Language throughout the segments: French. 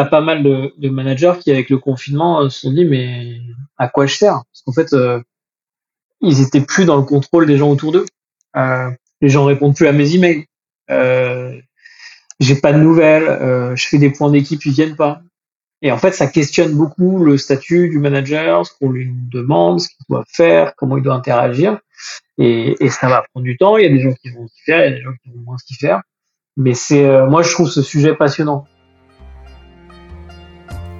as pas mal de, managers qui, avec le confinement, se sont dit mais à quoi je sers? Parce qu'en fait, ils étaient plus dans le contrôle des gens autour d'eux. Euh, les gens répondent plus à mes emails. Euh, j'ai pas de nouvelles. Euh, je fais des points d'équipe, ils viennent pas. Et en fait, ça questionne beaucoup le statut du manager, ce qu'on lui demande, ce qu'il doit faire, comment il doit interagir. Et, et, ça va prendre du temps. Il y a des gens qui vont s'y faire, il y a des gens qui vont moins s'y faire. Mais c'est, euh, moi, je trouve ce sujet passionnant.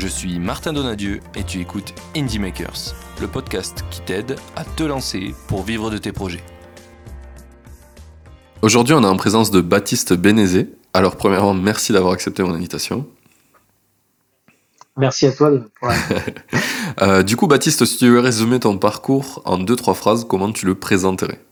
Je suis Martin Donadieu et tu écoutes Indie Makers, le podcast qui t'aide à te lancer pour vivre de tes projets. Aujourd'hui, on est en présence de Baptiste Bénézé. Alors, premièrement, merci d'avoir accepté mon invitation. Merci à toi. euh, du coup, Baptiste, si tu veux résumer ton parcours en deux, trois phrases, comment tu le présenterais?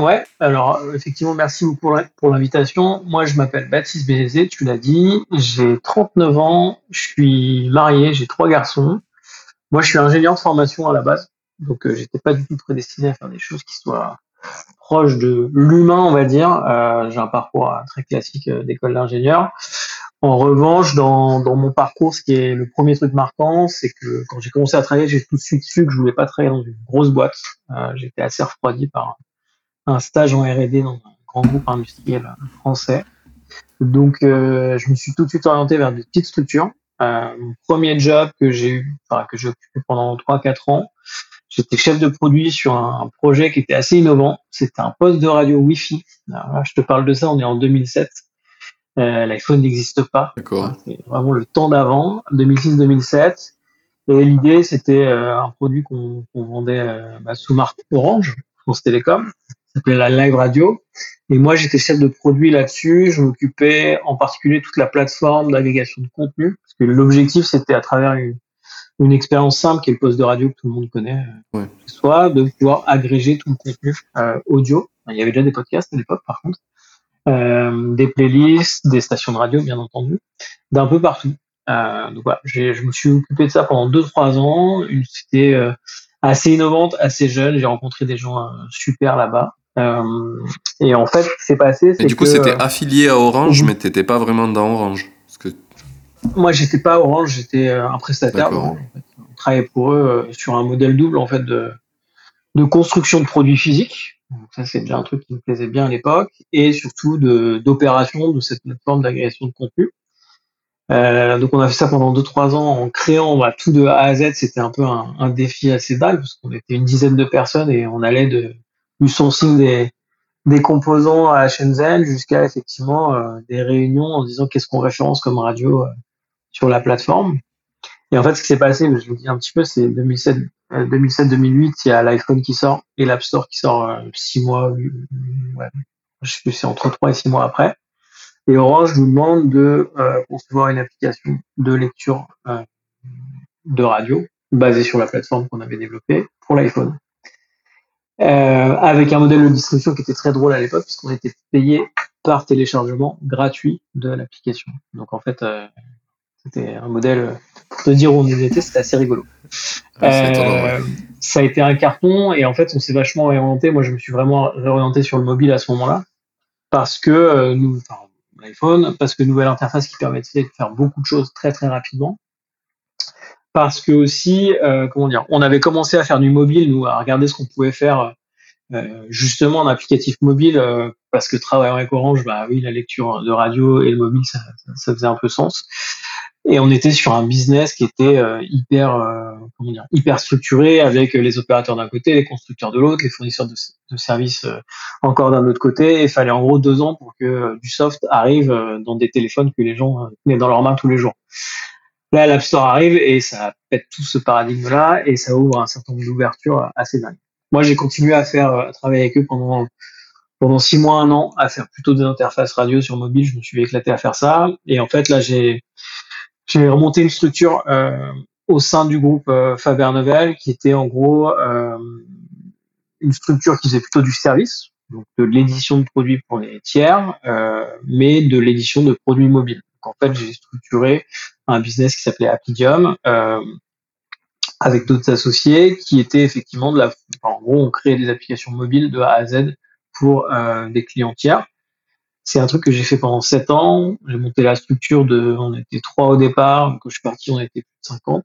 Ouais, alors effectivement, merci beaucoup pour l'invitation. Moi, je m'appelle Baptiste Bénézé, tu l'as dit. J'ai 39 ans, je suis marié, j'ai trois garçons. Moi, je suis ingénieur de formation à la base, donc euh, j'étais pas du tout prédestiné à faire des choses qui soient proches de l'humain, on va dire. Euh, j'ai un parcours euh, très classique d'école d'ingénieur. En revanche, dans, dans mon parcours, ce qui est le premier truc marquant, c'est que quand j'ai commencé à travailler, j'ai tout de suite su que je voulais pas travailler dans une grosse boîte. J'étais assez refroidi par un stage en R&D dans un grand groupe industriel français. Donc, euh, je me suis tout de suite orienté vers des petites structures. Euh, mon premier job que j'ai eu, enfin, que j'ai occupé pendant 3-4 ans, j'étais chef de produit sur un, projet qui était assez innovant. C'était un poste de radio Wi-Fi. Alors je te parle de ça, on est en 2007. Euh, L'iPhone n'existe pas. D'accord. C'est vraiment le temps d'avant, 2006-2007. Et l'idée, c'était euh, un produit qu'on vendait euh, bah, sous marque Orange, France Télécom s'appelait la Live Radio. Et moi, j'étais chef de produit là-dessus. Je m'occupais en particulier toute la plateforme d'agrégation de contenu, parce que l'objectif, c'était à travers une, une, expérience simple qui est le poste de radio que tout le monde connaît, ouais. soit de pouvoir agréger tout le contenu euh, audio. Il y avait déjà des podcasts à l'époque, par contre, euh, des playlists, des stations de radio, bien entendu, d'un peu partout. Euh, donc voilà, je me suis occupé de ça pendant 2-3 ans. C'était euh, assez innovante, assez jeune. J'ai rencontré des gens euh, super là-bas. Euh, et en fait, ce qui s'est passé, c'est Et du coup, c'était affilié à Orange, mais t'étais pas vraiment dans Orange. Parce que... Moi, j'étais pas Orange, j'étais un prestataire. En fait. On travaillait pour eux sur un modèle double en fait de, de construction de produits physiques. Donc ça, c'est déjà un truc qui me plaisait bien à l'époque, et surtout d'opération de, de, cette plateforme d'agrégation de contenu. Euh, donc on a fait ça pendant 2-3 ans en créant bah, tout de A à Z. C'était un peu un, un défi assez dingue parce qu'on était une dizaine de personnes et on allait de, du sourcing des, des composants à Shenzhen jusqu'à effectivement euh, des réunions en disant qu'est-ce qu'on référence comme radio euh, sur la plateforme. Et en fait, ce qui s'est passé, je vous dis un petit peu, c'est 2007, 2007-2008, il y a l'iPhone qui sort et l'App Store qui sort 6 mois, ouais, je sais plus, c'est entre 3 et 6 mois après. Et Orange nous demande de euh, concevoir une application de lecture euh, de radio basée sur la plateforme qu'on avait développée pour l'iPhone. Euh, avec un modèle de distribution qui était très drôle à l'époque puisqu'on était payé par téléchargement gratuit de l'application. Donc en fait, euh, c'était un modèle, pour te dire où on était, c'était assez rigolo. Ah, ça a été un carton et en fait, on s'est vachement orienté. Moi, je me suis vraiment réorienté sur le mobile à ce moment-là parce que nous, enfin, l'iPhone, parce que nouvelle interface qui permettait de faire beaucoup de choses très très rapidement. Parce que aussi, euh, comment dire, on avait commencé à faire du mobile, nous, à regarder ce qu'on pouvait faire euh, justement en applicatif mobile, euh, parce que travaillant avec Orange, bah oui, la lecture de radio et le mobile, ça, ça faisait un peu sens. Et on était sur un business qui était euh, hyper, euh, comment dire, hyper structuré avec les opérateurs d'un côté, les constructeurs de l'autre, les fournisseurs de, de services euh, encore d'un autre côté. Et il fallait en gros deux ans pour que du soft arrive dans des téléphones que les gens tenaient dans leurs mains tous les jours. Là, l'App Store arrive et ça pète tout ce paradigme-là et ça ouvre un certain nombre d'ouvertures assez dingues. Moi, j'ai continué à faire, à travailler avec eux pendant pendant six mois, un an, à faire plutôt des interfaces radio sur mobile. Je me suis éclaté à faire ça. Et en fait, là, j'ai j'ai remonté une structure au sein du groupe Faber Novel qui était en gros une structure qui faisait plutôt du service, donc de l'édition de produits pour les tiers, mais de l'édition de produits mobiles. Donc en fait, j'ai structuré un business qui s'appelait Appidium avec d'autres associés qui étaient effectivement de la. en gros, on créait des applications mobiles de A à Z pour des clients tiers. C'est un truc que j'ai fait pendant sept ans. J'ai monté la structure de, on était trois au départ. Quand je suis parti, on était plus de 50.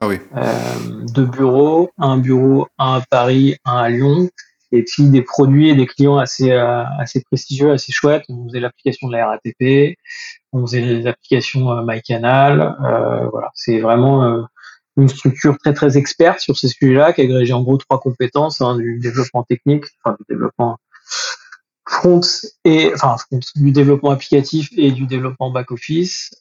Ah oui. Euh, deux bureaux, un bureau, un à Paris, un à Lyon. Et puis des produits et des clients assez, euh, assez prestigieux, assez chouettes. On faisait l'application de la RATP, on faisait les applications euh, MyCanal. Euh, voilà, c'est vraiment euh, une structure très très experte sur ces sujets-là, qui agrégé en gros trois compétences hein, du développement technique, du développement front et enfin du développement applicatif et du développement back office,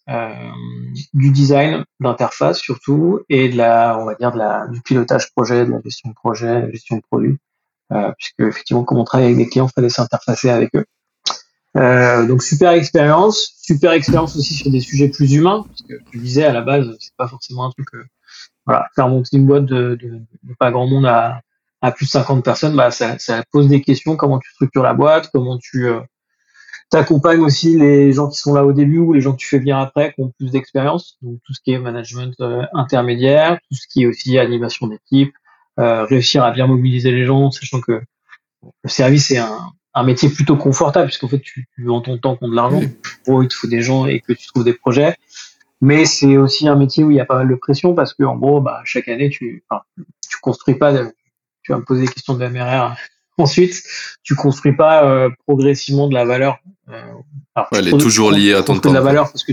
du design d'interface surtout et de la on va dire du pilotage projet, de la gestion de projet, de la gestion de produit, puisque effectivement comme on travaille avec des clients, il fallait s'interfacer avec eux. Euh, donc super expérience, super expérience aussi sur des sujets plus humains, parce que tu disais à la base c'est pas forcément un truc euh, voilà faire monter une boîte de, de, de pas grand monde à à plus de 50 personnes, bah, ça, ça, pose des questions, comment tu structures la boîte, comment tu euh, accompagnes aussi les gens qui sont là au début ou les gens que tu fais bien après, qui ont plus d'expérience, donc tout ce qui est management euh, intermédiaire, tout ce qui est aussi animation d'équipe, euh, réussir à bien mobiliser les gens, sachant que le service est un, un métier plutôt confortable, puisqu'en fait tu, tu vends ton temps contre de l'argent, oui. il te faut des gens et que tu trouves des projets, mais c'est aussi un métier où il y a pas mal de pression parce que en gros, bah, chaque année, tu, enfin, tu construis pas de, tu vas me poser des questions de MRR. Ensuite, tu construis pas euh, progressivement de la valeur. Euh, alors, ouais, elle est toujours liée à ton temps. De la valeur parce que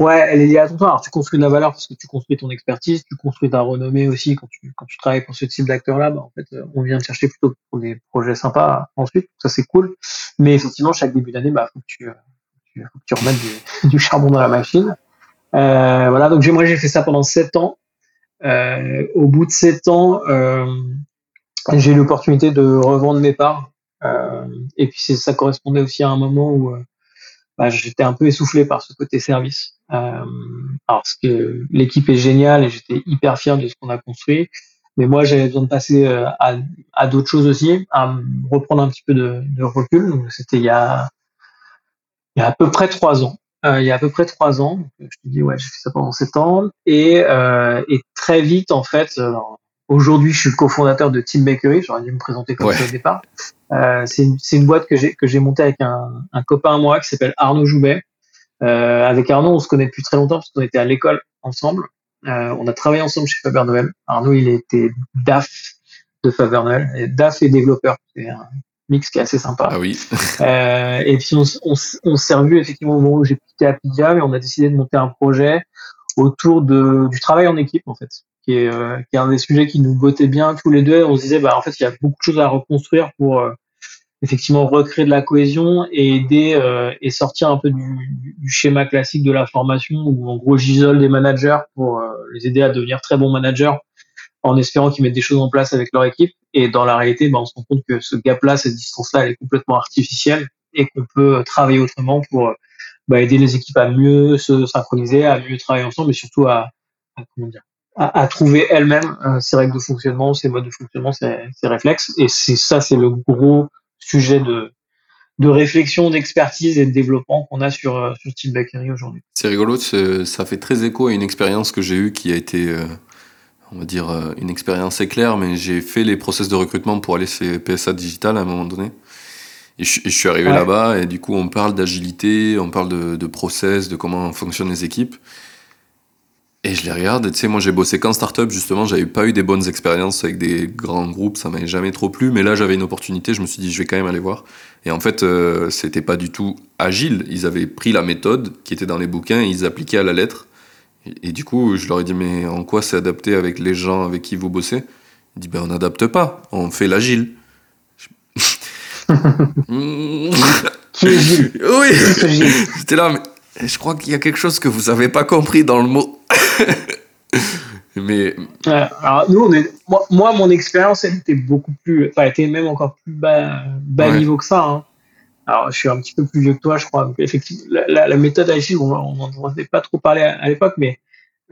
ouais, elle est liée à ton temps. Alors tu construis de la valeur parce que tu construis ton expertise, tu construis ta renommée aussi quand tu quand tu travailles pour ce type d'acteur-là. Bah, en fait, on vient te chercher plutôt pour des projets sympas ensuite. Ça c'est cool. Mais effectivement, chaque début d'année, bah faut que tu, faut que tu remettes du, du, charbon dans la machine. Euh, voilà. Donc moi j'ai fait ça pendant sept ans. Euh, au bout de sept ans, euh, j'ai eu l'opportunité de revendre mes parts. Euh, et puis ça correspondait aussi à un moment où bah, j'étais un peu essoufflé par ce côté service. Euh, parce que l'équipe est géniale et j'étais hyper fier de ce qu'on a construit. Mais moi, j'avais besoin de passer à, à d'autres choses aussi, à reprendre un petit peu de, de recul. Donc, c'était il y a, il y a à peu près trois ans euh, il y a à peu près trois ans. Je te dis, ouais, j'ai fait ça pendant sept ans. Et, euh, et très vite, en fait, euh, aujourd'hui, je suis le cofondateur de Team Bakery. J'aurais dû me présenter comme ouais. ça au départ. Euh, c'est une, une, boîte que j'ai que j'ai montée avec un, un copain à moi qui s'appelle Arnaud Joubet. Euh, avec Arnaud, on se connaît depuis très longtemps parce qu'on était à l'école ensemble. Euh, on a travaillé ensemble chez Faber Noël. Arnaud, il était DAF de Faber Noël. Et DAF et développeur. C'est un mix qui est assez sympa. Ah oui. euh, et puis on, on, on s'est revu effectivement au moment où j'ai quitté Apidia, mais on a décidé de monter un projet autour de, du travail en équipe en fait, qui est, euh, qui est un des sujets qui nous bottait bien tous les deux. On se disait bah en fait il y a beaucoup de choses à reconstruire pour euh, effectivement recréer de la cohésion et aider euh, et sortir un peu du, du, schéma classique de la formation où en gros j'isole des managers pour euh, les aider à devenir très bons managers en espérant qu'ils mettent des choses en place avec leur équipe. Et dans la réalité, ben, on se rend compte que ce gap-là, cette distance-là, elle est complètement artificielle et qu'on peut travailler autrement pour bah, aider les équipes à mieux se synchroniser, à mieux travailler ensemble, mais surtout à, à comment dire, à, à trouver elles-mêmes euh, ses règles de fonctionnement, ses modes de fonctionnement, ses, ses réflexes. Et c'est ça, c'est le gros sujet de, de réflexion, d'expertise et de développement qu'on a sur, euh, sur Team Bakery aujourd'hui. C'est rigolo, ça fait très écho à une expérience que j'ai eue qui a été euh, on va dire, euh, une expérience éclair, mais j'ai fait les process de recrutement pour aller chez PSA Digital à un moment donné. Et je, je suis arrivé ouais. là-bas, et du coup, on parle d'agilité, on parle de, de, process, de comment fonctionnent les équipes. Et je les regarde, et tu sais, moi j'ai bossé qu'en startup, justement, j'avais pas eu des bonnes expériences avec des grands groupes, ça m'avait jamais trop plu, mais là j'avais une opportunité, je me suis dit, je vais quand même aller voir. Et en fait, euh, c'était pas du tout agile, ils avaient pris la méthode qui était dans les bouquins, et ils appliquaient à la lettre. Et, du coup, je leur ai dit, mais en quoi c'est adapté avec les gens avec qui vous bossez? Il dit, ben on n'adapte pas, on fait l'agile. Qui est Gilles Oui. J'étais là, mais je crois qu'il y a quelque chose que vous n'avez pas compris dans le mot. mais. alors, nous, on est... moi, moi, mon expérience, elle était beaucoup plus. Enfin, elle était même encore plus bas, bas ouais. niveau que ça. Hein. alors je suis un petit peu plus vieux que toi, je crois. effectivement, la, la, méthode agile, on n'en avait pas trop parlé à, l'époque, mais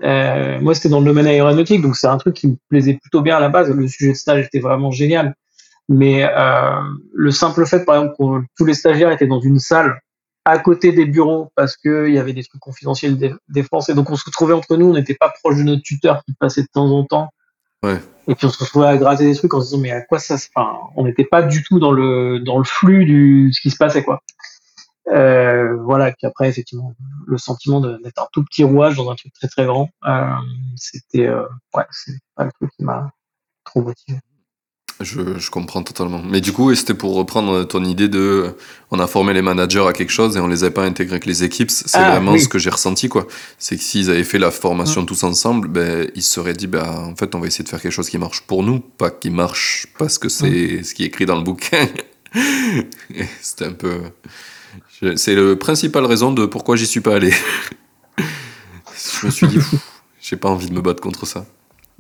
euh, moi c'était dans le domaine aéronautique, donc c'est un truc qui me plaisait plutôt bien à la base. Le sujet de stage était vraiment génial, mais euh, le simple fait, par exemple, que tous les stagiaires étaient dans une salle à côté des bureaux parce qu'il y avait des trucs confidentiels des, des Français, donc on se retrouvait entre nous, on n'était pas proche de notre tuteur qui passait de temps en temps. Ouais. Et puis on se retrouvait à gratter des trucs en se disant mais à quoi ça se... Enfin, on n'était pas du tout dans le dans le flux du ce qui se passait quoi. Euh, voilà. Puis après effectivement le sentiment d'être un tout petit rouage dans un truc très très grand, euh, c'était euh, ouais c'est pas le truc qui m'a trop motivé. Je, je, comprends totalement. Mais du coup, c'était pour reprendre ton idée de, on a formé les managers à quelque chose et on les a pas intégrés avec les équipes. C'est ah, vraiment ce que j'ai ressenti, quoi. C'est que s'ils avaient fait la formation mmh. tous ensemble, ben, ils se seraient dit, ben, en fait, on va essayer de faire quelque chose qui marche pour nous, pas qui marche parce que c'est mmh. ce qui est écrit dans le bouquin. c'était un peu, c'est le principal raison de pourquoi j'y suis pas allé. je me suis dit, j'ai pas envie de me battre contre ça.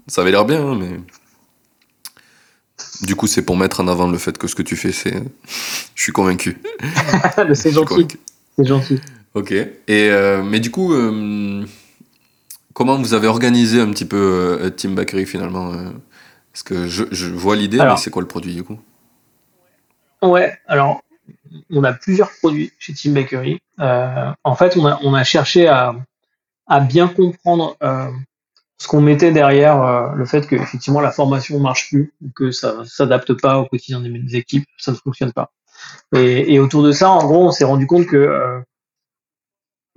Ça avait l'air bien, hein, mais. Du coup, c'est pour mettre en avant le fait que ce que tu fais, c'est. Je suis convaincu. c'est gentil. C'est gentil. Ok. Et, euh, mais du coup, euh, comment vous avez organisé un petit peu euh, Team Bakery finalement Parce que je, je vois l'idée, mais c'est quoi le produit du coup? Ouais, alors on a plusieurs produits chez Team Bakery. en fait, on a, on a cherché à, à bien comprendre ce qu'on mettait derrière euh, le fait que effectivement la formation marche plus, que ça s'adapte pas au quotidien des équipes, ça ne fonctionne pas. Et, et autour de ça, en gros, on s'est rendu compte que euh,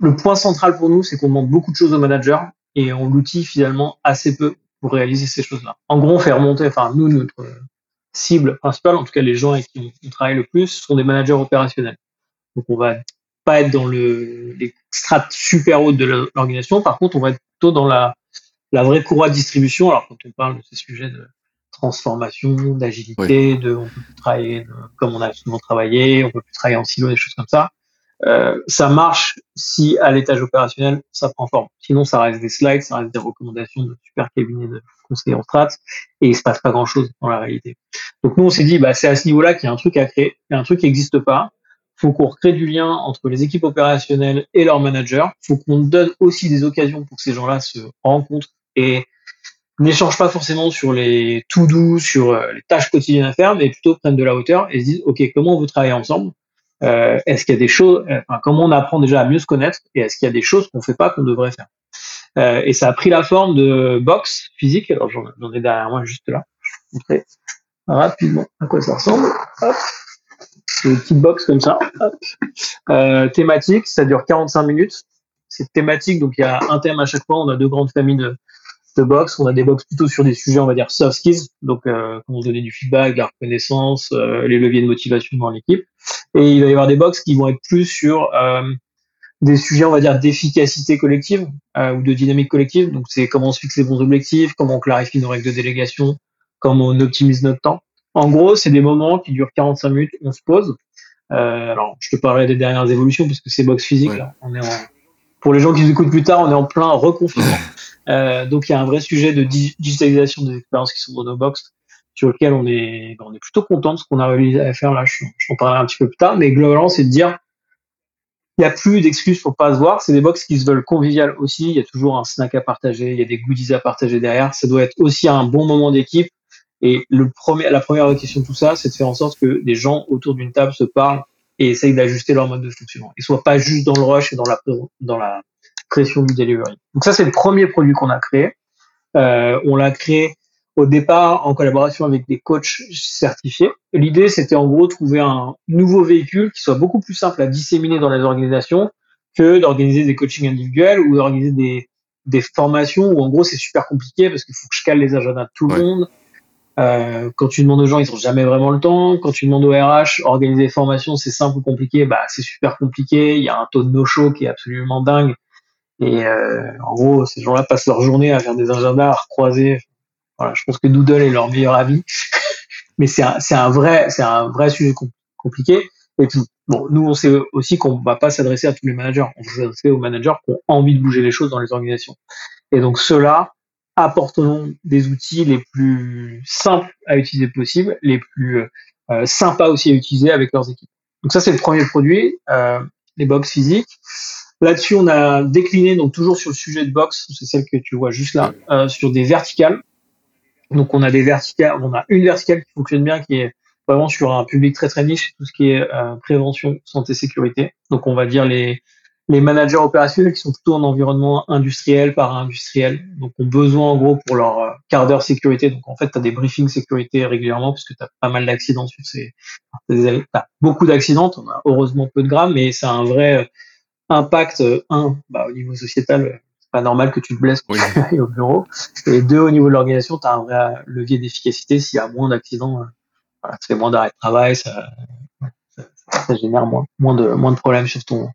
le point central pour nous, c'est qu'on demande beaucoup de choses aux managers et on l'outille finalement assez peu pour réaliser ces choses-là. En gros, on fait remonter, enfin nous, notre cible principale, en tout cas les gens avec qui on, travaille le plus, sont des managers opérationnels. Donc on va pas être dans le, les strates super hautes de l'organisation, par contre, on va être plutôt dans la la vraie courroie de distribution, alors quand on parle de ces sujets de transformation, d'agilité, de on peut plus travailler comme on a souvent travaillé, on peut plus travailler en silo, des choses comme ça. Euh, ça marche si à l'étage opérationnel ça prend forme. Sinon ça reste des slides, ça reste des recommandations de super cabinets de conseillers en strat et il se passe pas grand chose dans la réalité. Donc nous on s'est dit bah c'est à ce niveau-là qu'il y a un truc à créer, il y a un truc qui n'existe pas. Faut qu'on recrée du lien entre les équipes opérationnelles et leurs managers. Faut qu'on donne aussi des occasions pour que ces gens-là se rencontrent et n'échangent pas forcément sur les tout doux, sur euh, les tâches quotidiennes à faire, mais plutôt prennent de la hauteur et se disent, OK, comment on veut travailler ensemble? Euh, Est-ce qu'il y a des choses, euh, comment on apprend déjà à mieux se connaître et est-ce qu'il y a des choses qu'on fait pas qu'on devrait faire? Et ça a pris la forme de box physique. Alors j'en ai derrière moi juste là. Je vais vous montrer rapidement à quoi ça ressemble. Hop. Une petite box comme ça. Thématique, ça dure 45 minutes. C'est thématique, donc il y a un thème à chaque fois. On a deux grandes familles de, de box. On a des box plutôt sur des sujets, on va dire, soft skills, donc euh, comment donner du feedback, la reconnaissance, euh, les leviers de motivation dans l'équipe. Et il va y avoir des box qui vont être plus sur euh, des sujets, on va dire, d'efficacité collective euh, ou de dynamique collective. Donc c'est comment on se fixe les bons objectifs, comment on clarifie nos règles de délégation, comment on optimise notre temps. En gros, c'est des moments qui durent 45 minutes, on se pose. alors, je te parlerai des dernières évolutions parce que c'est box physique. Là. On est en... Pour les gens qui nous écoutent plus tard, on est en plein reconfinement. Euh, donc il y a un vrai sujet de digitalisation des expériences qui sont dans nos box sur lequel on est, on est plutôt content de ce qu'on a réussi à faire là. Je, je parlerai un petit peu plus tard, mais globalement c'est de dire il n'y a plus d'excuses pour pas se voir. C'est des box qui se veulent conviviales aussi. Il y a toujours un snack à partager, il y a des goodies à partager derrière. Ça doit être aussi un bon moment d'équipe. Et le premier, la première question de tout ça, c'est de faire en sorte que des gens autour d'une table se parlent et essayent d'ajuster leur mode de fonctionnement. Ils soient pas juste dans le rush et dans la, dans la pression du delivery. Donc ça, c'est le premier produit qu'on a créé. Euh, on l'a créé au départ en collaboration avec des coachs certifiés. L'idée, c'était en gros trouver un nouveau véhicule qui soit beaucoup plus simple à disséminer dans les organisations que d'organiser des coachings individuels ou d'organiser des, des formations où en gros c'est super compliqué parce qu'il faut que je cale les agendas de tout le monde. Euh, quand tu demandes aux gens, ils n'ont jamais vraiment le temps. Quand tu demandes aux RH, organiser des formations, c'est simple ou compliqué, bah c'est super compliqué. Il y a un taux de no-show qui est absolument dingue. Et euh, en gros, ces gens-là passent leur journée à faire des agendas, à recroiser. Voilà, je pense que Doodle est leur meilleur avis. Mais c'est un, un vrai, c'est un vrai sujet compliqué. Et puis, bon, nous, on sait aussi qu'on va pas s'adresser à tous les managers. On va s'adresser aux managers qui ont envie de bouger les choses dans les organisations. Et donc, ceux-là apporteront des outils les plus simples à utiliser possible, les plus euh, sympas aussi à utiliser avec leurs équipes. Donc ça, c'est le premier produit, euh, les box physiques. Là-dessus, on a décliné, donc toujours sur le sujet de box, c'est celle que tu vois juste là, euh, sur des verticales. Donc on a des verticales, on a une verticale qui fonctionne bien, qui est vraiment sur un public très très niche, tout ce qui est euh, prévention, santé, sécurité. Donc on va dire les les managers opérationnels qui sont plutôt en environnement industriel, para-industriel, donc ont besoin en gros pour leur euh, quart d'heure sécurité. Donc en fait, tu as des briefings sécurité régulièrement parce que tu as pas mal d'accidents sur ces... Tu as beaucoup d'accidents, on a heureusement peu de grammes, mais ça a un vrai euh, impact, euh, un, bah, au niveau sociétal, c'est pas normal que tu te blesses au bureau. Et deux, au niveau de l'organisation, tu as un vrai levier d'efficacité. S'il y a moins d'accidents, voilà, ça fait moins d'arrêt de travail, ça, ça, ça, génère moins, moins, de, moins de problèmes sur ton,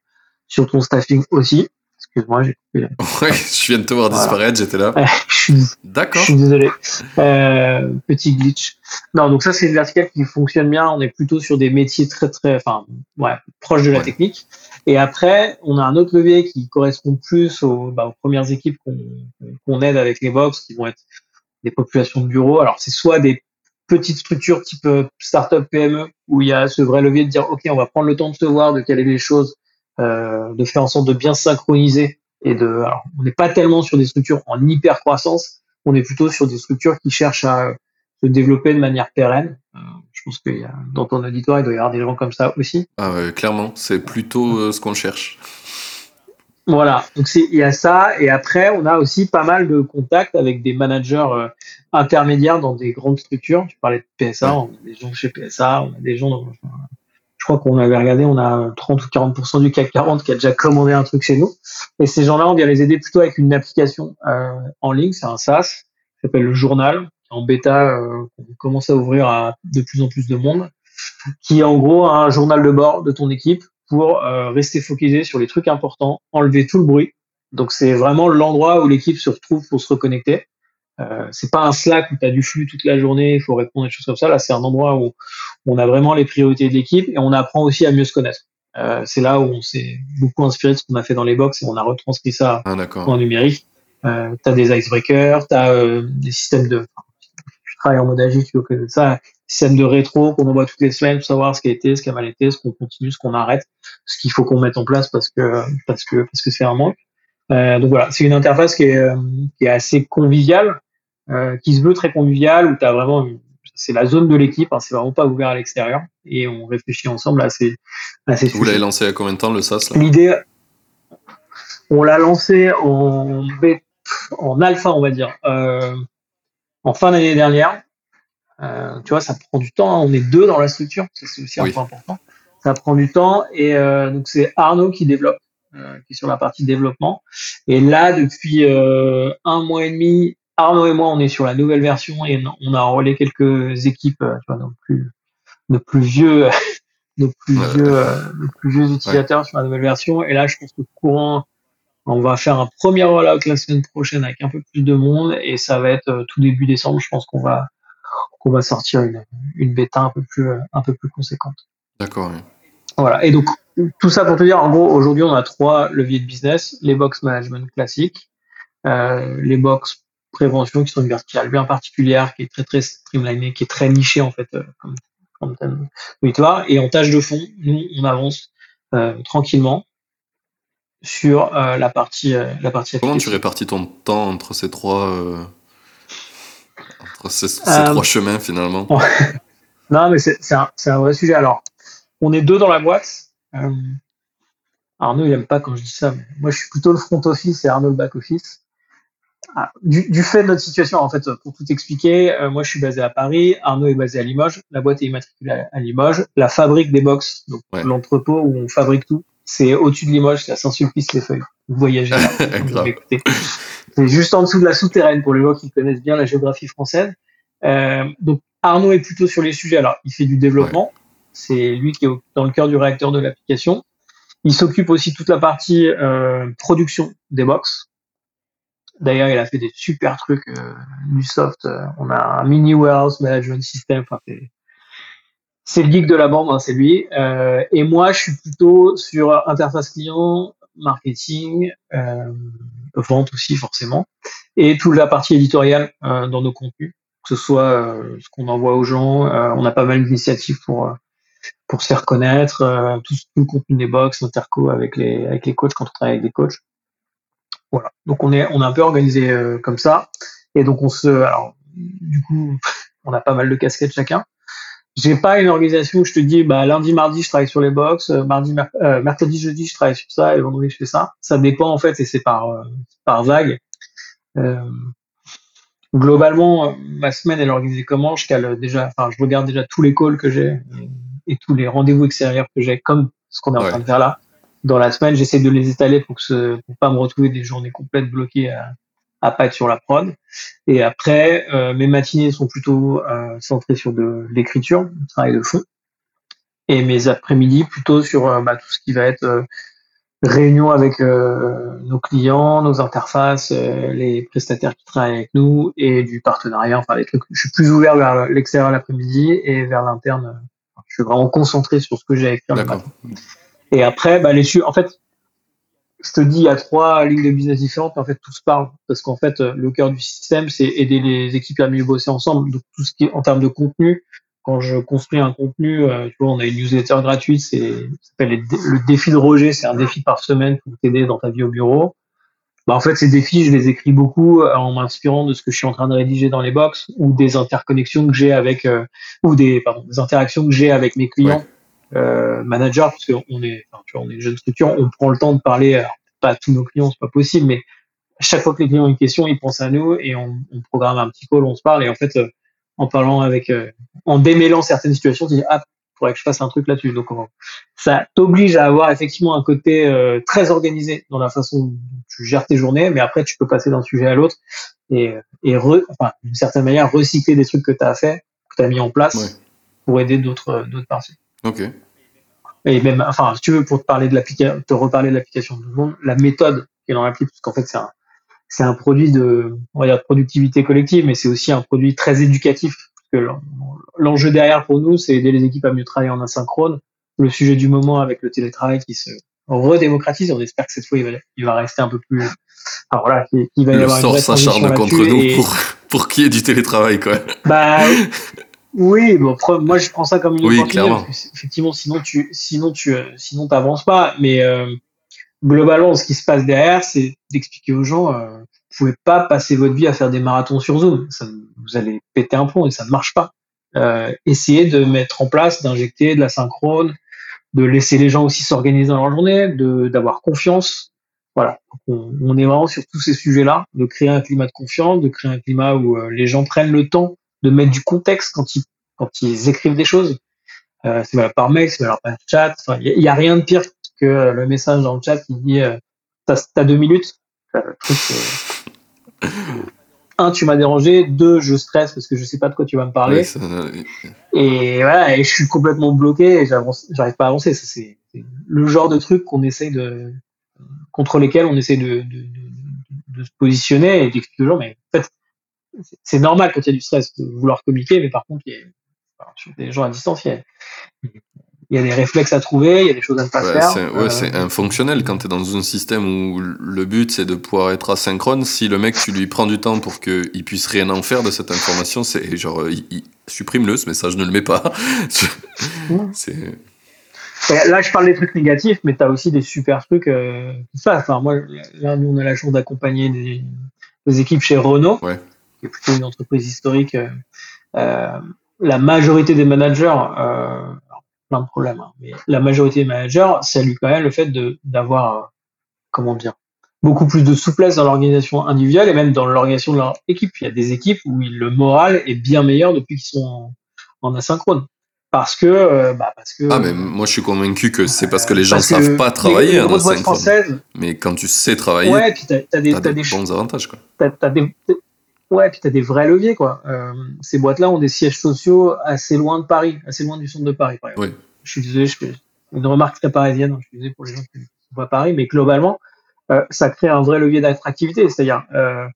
sur ton staffing aussi. Excuse-moi, j'ai coupé. Ouais, je viens de te voir disparaître, j'étais là. D'accord. Je suis désolé. Euh, petit glitch. Non, donc ça, c'est une verticale qui fonctionne bien. On est plutôt sur des métiers très, très, enfin, ouais, proches de la technique. Et après, on a un autre levier qui correspond plus aux, bah, aux premières équipes qu'on aide avec les box, qui vont être des populations de bureaux. Alors, c'est soit des petites structures type euh, startup PME, où il y a ce vrai levier de dire, OK, on va prendre le temps de se voir, de caler les choses, de faire en sorte de bien synchroniser et de. Alors, on n'est pas tellement sur des structures en hyper croissance, on est plutôt sur des structures qui cherchent à se développer de manière pérenne. Euh, je pense que a, dans ton auditoire, il doit y avoir des gens comme ça aussi. Ah ouais, clairement, c'est plutôt euh, ce qu'on cherche. Voilà, donc il y a ça, et après on a aussi pas mal de contacts avec des managers euh, intermédiaires dans des grandes structures. Tu parlais de PSA, on a des gens chez PSA, on a des gens dans, je crois qu'on avait regardé, on a 30 ou 40% du CAC 40 qui a déjà commandé un truc chez nous. Et ces gens-là, on vient les aider plutôt avec une application euh, en ligne, c'est un SaaS, qui s'appelle le Journal, en bêta, euh, on commence à ouvrir à de plus en plus de monde, qui est en gros un journal de bord de ton équipe pour euh, rester focalisé sur les trucs importants, enlever tout le bruit. Donc c'est vraiment l'endroit où l'équipe se retrouve pour se reconnecter. Euh, c'est pas un Slack où tu as du flux toute la journée, il faut répondre à des choses comme ça. Là, c'est un endroit où on a vraiment les priorités de l'équipe et on apprend aussi à mieux se connaître. Euh, c'est là où on s'est beaucoup inspiré de ce qu'on a fait dans les box et on a retranscrit ça ah, en numérique. Euh, tu as des icebreakers, tu as euh, des systèmes de... Tu travailles en mode agile, tu veux ça, système de rétro qu'on envoie toutes les semaines pour savoir ce qui a été, ce qui a mal été, ce qu'on continue, ce qu'on arrête, ce qu'il faut qu'on mette en place parce que parce que parce que c'est un manque. Euh, donc voilà, c'est une interface qui est, euh, qui est assez conviviale, euh, qui se veut très conviviale, où tu as vraiment, c'est la zone de l'équipe, hein, c'est vraiment pas ouvert à l'extérieur, et on réfléchit ensemble à ces, à ces Vous l'avez lancé à combien de temps le SaaS L'idée, on l'a lancé en, en alpha, on va dire, euh, en fin d'année dernière. Euh, tu vois, ça prend du temps. Hein. On est deux dans la structure, c'est aussi un point important. Ça prend du temps et euh, donc c'est Arnaud qui développe. Euh, qui est sur la partie développement. Et là, depuis euh, un mois et demi, Arnaud et moi, on est sur la nouvelle version et on a enrôlé quelques équipes, euh, tu vois, nos plus, nos plus vieux, nos plus vieux, nos plus vieux utilisateurs sur la nouvelle version. Et là, je pense que courant, on va faire un premier rollout la semaine prochaine avec un peu plus de monde et ça va être tout début décembre. Je pense qu'on va, qu'on va sortir une, une bêta un peu plus, un peu plus conséquente. D'accord. Voilà. Et donc, tout ça pour te dire, en gros, aujourd'hui, on a trois leviers de business. Les box management classiques, euh, les box prévention qui sont une verticale bien particulière, qui est très très streamlinée, qui est très nichée en fait, euh, comme, comme auditoire. Et en tâche de fond, nous, on avance euh, tranquillement sur euh, la partie la partie. Comment tu répartis ton temps entre ces trois entre ces, ces trois chemins finalement? Non, mais c'est un, un vrai sujet. Alors, on est deux dans la boîte. Euh, Arnaud, il n'aime pas quand je dis ça, mais moi, je suis plutôt le front office et Arnaud le back office. Ah, du, fait de notre situation, en fait, pour tout expliquer, euh, moi, je suis basé à Paris, Arnaud est basé à Limoges, la boîte est immatriculée à, Limoges, la fabrique des box, donc l'entrepôt où on fabrique tout, c'est au-dessus de Limoges, c'est à Saint-Sulpice-les-Feuilles. Vous voyagez là, C'est juste en dessous de la souterraine pour les gens qui connaissent bien la géographie française. Euh, donc Arnaud est plutôt sur les sujets. Alors, il fait du développement, c'est lui qui est dans le cœur du réacteur de l'application. Il s'occupe aussi toute la partie euh, production des box. D'ailleurs, il a fait des super trucs euh, du soft. Euh, on a un mini warehouse management system. Enfin, c'est le geek de la bande, hein, c'est lui. Euh, et moi, je suis plutôt sur interface client, marketing, euh, vente aussi forcément, et toute la partie éditoriale euh, dans nos contenus, que ce soit ce qu'on envoie aux gens. on a pas mal d'initiatives pour pour se faire connaître, euh, tout, le contenu des box, interco avec les, avec les coachs quand on travaille avec des coachs. Voilà. Donc on est, on est un peu organisé euh, comme ça. Et donc on se, alors, du coup, on a pas mal de casquettes chacun. J'ai pas une organisation où je te dis, bah, lundi, mardi, je travaille sur les box, euh, mardi, mercredi, jeudi, je travaille sur ça, et vendredi, je fais ça. Ça dépend, en fait, et c'est par, par vague. globalement, ma semaine, elle est organisée comment? Je cale déjà, enfin, je regarde déjà tous les calls que j'ai et tous les rendez-vous extérieurs que j'ai, comme ce qu'on est en train de faire là, dans la semaine, j'essaie de les étaler pour que ce, pour pas me retrouver des journées complètes bloquées à, à pas être sur la prod. Et après, euh, mes matinées sont plutôt euh, centrées sur de l'écriture, du travail de fond, et mes après-midi plutôt sur euh, bah, tout ce qui va être euh, réunion avec nos clients, nos interfaces, les prestataires qui travaillent avec nous et du partenariat, enfin les trucs. Je suis plus ouvert vers l'extérieur l'après-midi et vers l'interne je suis vraiment concentré sur ce que j'ai à écrire matin. Et après, bah, les en fait, je te dis, il y a trois lignes de business différentes, mais en fait, tout se parle. Parce qu'en fait, le cœur du système, c'est aider les équipes à mieux bosser ensemble. Donc, tout ce qui est en termes de contenu, quand je construis un contenu, euh, tu vois, on a une newsletter gratuite, c'est, s'appelle le défi de Roger, c'est un défi par semaine pour t'aider dans ta vie au bureau. Bah, en fait, ces défis, je les écris beaucoup euh, en m'inspirant de ce que je suis en train de rédiger dans les box ou des interconnexions que j'ai avec, euh, ou des, pardon, des interactions que j'ai avec mes clients, euh, managers, parce qu'on est, enfin, tu vois, on est une jeune structure, on prend le temps de parler, alors, pas à tous nos clients, c'est pas possible, mais chaque fois que les clients ont une question, ils pensent à nous et on, on programme un petit call, on se parle et en fait, en parlant avec, en démêlant certaines situations, tu dis, ah, faudrait que je fasse un truc là-dessus. Donc, ça t'oblige à avoir effectivement un côté euh, très organisé dans la façon dont tu gères tes journées, mais après, tu peux passer d'un sujet à l'autre et, et enfin, d'une certaine manière, recycler des trucs que tu as fait, que tu as mis en place pour aider d'autres d'autres parties. Ok. Et même, enfin, si tu veux, pour te parler de l'application, te reparler de l'application de monde, la méthode qui est dans l'appli, parce qu'en fait, c'est un, c'est un produit de, on va dire, de productivité collective, mais c'est aussi un produit très éducatif l'enjeu derrière pour nous, c'est aider les équipes à mieux travailler en asynchrone. Le sujet du moment avec le télétravail qui se redémocratise, on espère que cette fois il va, il va rester un peu plus. Alors voilà, il va y le avoir sort s'acharne contre nous pour, pour qu'il y ait du télétravail, quoi. Bah oui, bon, moi je prends ça comme une oui, opportunité. effectivement, sinon tu, sinon tu, sinon t'avances pas. Mais euh, globalement, ce qui se passe derrière, c'est d'expliquer aux gens. Euh, vous pouvez pas passer votre vie à faire des marathons sur Zoom. Ça, vous allez péter un plomb et ça ne marche pas. Euh, essayez de mettre en place, d'injecter de la synchrone, de laisser les gens aussi s'organiser dans leur journée, d'avoir confiance. Voilà, on, est vraiment sur tous ces sujets-là, de créer un climat de confiance, de créer un climat où euh, les gens prennent le temps de mettre du contexte quand ils écrivent des choses. Euh, c'est par mail, c'est par chat. Il n'y a, rien de pire que le message dans le chat qui dit euh, t'as deux minutes. Truc, un, tu m'as dérangé. Deux, je stresse parce que je sais pas de quoi tu vas me parler. Et voilà, et je suis complètement bloqué et j'arrive pas à avancer. C'est le genre de truc qu'on essaye de, contre lesquels on essaie de, de, de, se positionner et d'expliquer aux gens, mais en fait, c'est normal quand il y a du stress de vouloir communiquer, mais par contre, il y a, des gens à distance, il il y a des réflexes à trouver, il y a des choses à ne pas faire. C'est, ouais, c'est euh, infonctionnel quand tu es dans un système où le but c'est de pouvoir être asynchrone. Si le mec, tu lui prends du temps pour qu'il puisse rien en faire de cette information, c'est genre, il, supprime-le, ce message ne le met pas. c'est... Là, je parle des trucs négatifs, mais tu as aussi des super trucs euh, Enfin, moi, là, nous, on a la chance d'accompagner des, des équipes chez Renault, qui est plutôt une entreprise historique. Euh, euh la majorité des managers, euh, de problèmes. Hein. Mais la majorité des managers salue quand même le fait d'avoir, euh, comment dire, beaucoup plus de souplesse dans l'organisation individuelle et même dans l'organisation de leur équipe. Il y a des équipes où le moral est bien meilleur depuis qu'ils sont en, asynchrone. Parce que, euh, bah parce que. Ah, mais moi je suis convaincu que c'est parce que les gens ne savent pas travailler en asynchrone. mais quand tu sais travailler, ouais, puis t'as, as des, des, bons avantages. Quoi. Des, ouais, puis t'as des vrais leviers. Quoi. Euh, ces boîtes-là ont des sièges sociaux assez loin de Paris, assez loin du centre de Paris, par exemple. Oui je suis désolé, je fais une remarque très parisienne, je suis désolé pour les gens qui ne sont pas à Paris, mais globalement, euh, ça crée un vrai levier d'attractivité. C'est-à-dire, euh,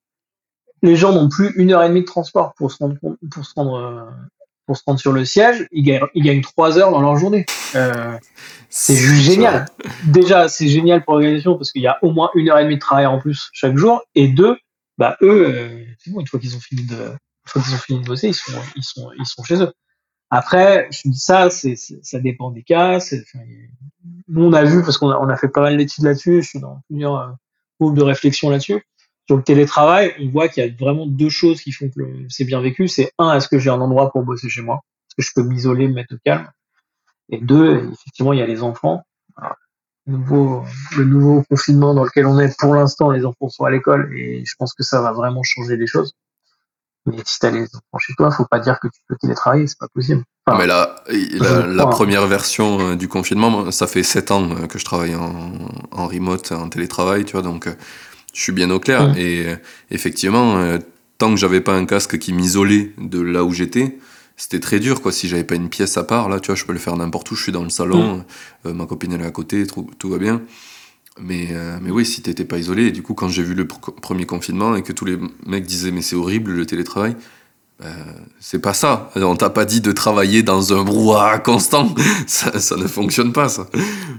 les gens n'ont plus une heure et demie de transport pour se rendre, pour se rendre, euh, pour se rendre sur le siège. Ils gagnent, ils gagnent trois heures dans leur journée. C'est juste génial. Déjà, c'est génial pour l'organisation parce qu'il y a au moins une heure et demie de travail en plus chaque jour. Et deux, bah eux, euh, une fois qu'ils ont fini de, une fois qu'ils ont fini de bosser, ils sont, ils sont, ils sont chez eux. Après, je dis ça, c'est, ça dépend des cas. nous, on a vu, parce qu'on a, on a fait pas mal d'études là-dessus, je suis dans plusieurs euh, groupes de réflexion là-dessus. Sur le télétravail, on voit qu'il y a vraiment deux choses qui font que c'est bien vécu. C'est un, est-ce que j'ai un endroit pour bosser chez moi? Est-ce que je peux m'isoler, me mettre au calme? Et deux, effectivement, il y a les enfants. Nouveau, le nouveau confinement dans lequel on est pour l'instant, les enfants sont à l'école et je pense que ça va vraiment changer les choses. Mais si t'as les enfants chez toi, faut pas dire que tu peux télétravailler, c'est pas possible. mais là, la, première version euh, du confinement, ça fait 7 ans euh, que je travaille en, en remote, en télétravail, tu vois, donc euh, je suis bien au clair. Mmh. Et effectivement, tant que j'avais pas un casque qui m'isolait de là où j'étais, c'était très dur, quoi. Si j'avais pas une pièce à part, là, tu vois, je peux le faire n'importe où, je suis dans le salon, mmh. ma copine elle est à côté, tout, tout va bien. Mais, euh, mais oui, si t'étais pas isolé, et du coup, quand j'ai vu le premier confinement et que tous les mecs disaient mais c'est horrible le télétravail, ben, c'est pas ça. On t'a pas dit de travailler dans un brouhaha constant. ça, ça ne fonctionne pas, ça.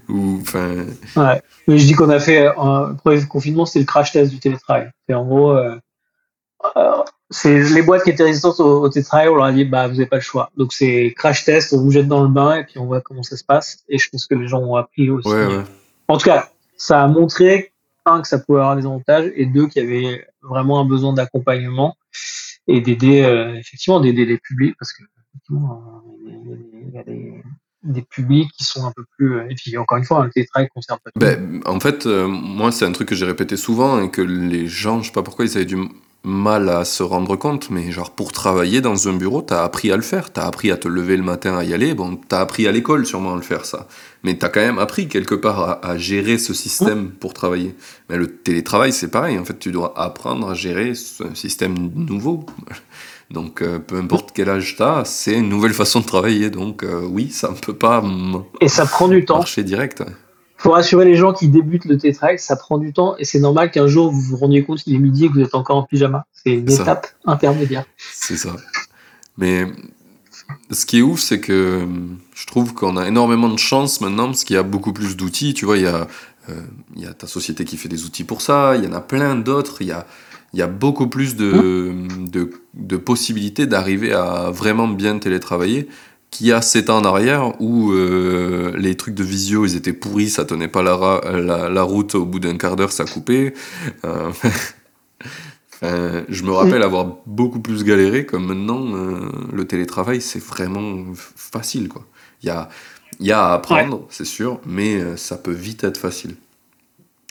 Ou, enfin. Ouais. Mais je dis qu'on a fait un premier confinement, c'était le crash test du télétravail. Et en gros, euh, euh, c'est les boîtes qui étaient résistantes au, télétravail, on leur a dit bah vous n'avez pas le choix. Donc c'est crash test, on vous jette dans le bain et puis on voit comment ça se passe. Et je pense que les gens ont appris aussi. Ouais, ouais. En tout cas, ça a montré, un, que ça pouvait avoir des avantages, et deux, qu'il y avait vraiment un besoin d'accompagnement et d'aider, euh, effectivement, d'aider les publics, parce que, effectivement, il y a des, des publics qui sont un peu plus. Et puis, encore une fois, le télétravail concerne pas tout. Ben, en fait, euh, moi, c'est un truc que j'ai répété souvent et que les gens, je sais pas pourquoi, ils avaient du mal à se rendre compte, mais genre pour travailler dans un bureau, t'as appris à le faire, t'as appris à te lever le matin à y aller, bon, t'as appris à l'école sûrement à le faire ça, mais t'as quand même appris quelque part à, gérer ce système pour travailler. Mais le télétravail c'est pareil, en fait tu dois apprendre à gérer ce système nouveau. Donc euh, peu importe quel âge t'as, c'est une nouvelle façon de travailler, donc euh, oui, ça ne peut pas Et ça prend du temps. marcher direct faut rassurer les gens qui débutent le tétrail, ça prend du temps et c'est normal qu'un jour vous vous rendiez compte qu'il est midi et que vous êtes encore en pyjama. C'est une étape intermédiaire. C'est ça. Mais ce qui est ouf, c'est que je trouve qu'on a énormément de chance maintenant parce qu'il y a beaucoup plus d'outils. Tu vois, il y, a, euh, il y a ta société qui fait des outils pour ça, il y en a plein d'autres, il y a, il y a beaucoup plus de, de, de possibilités d'arriver à vraiment bien télétravailler qu'il y a 7 ans en arrière où euh, les trucs de visio ils étaient pourris, ça tenait pas la, la, route, au bout d'un quart d'heure ça coupait. Euh, je me rappelle avoir beaucoup plus galéré comme maintenant euh, le télétravail c'est vraiment facile quoi. Il y a, y a à apprendre, c'est sûr, mais ça peut vite être facile.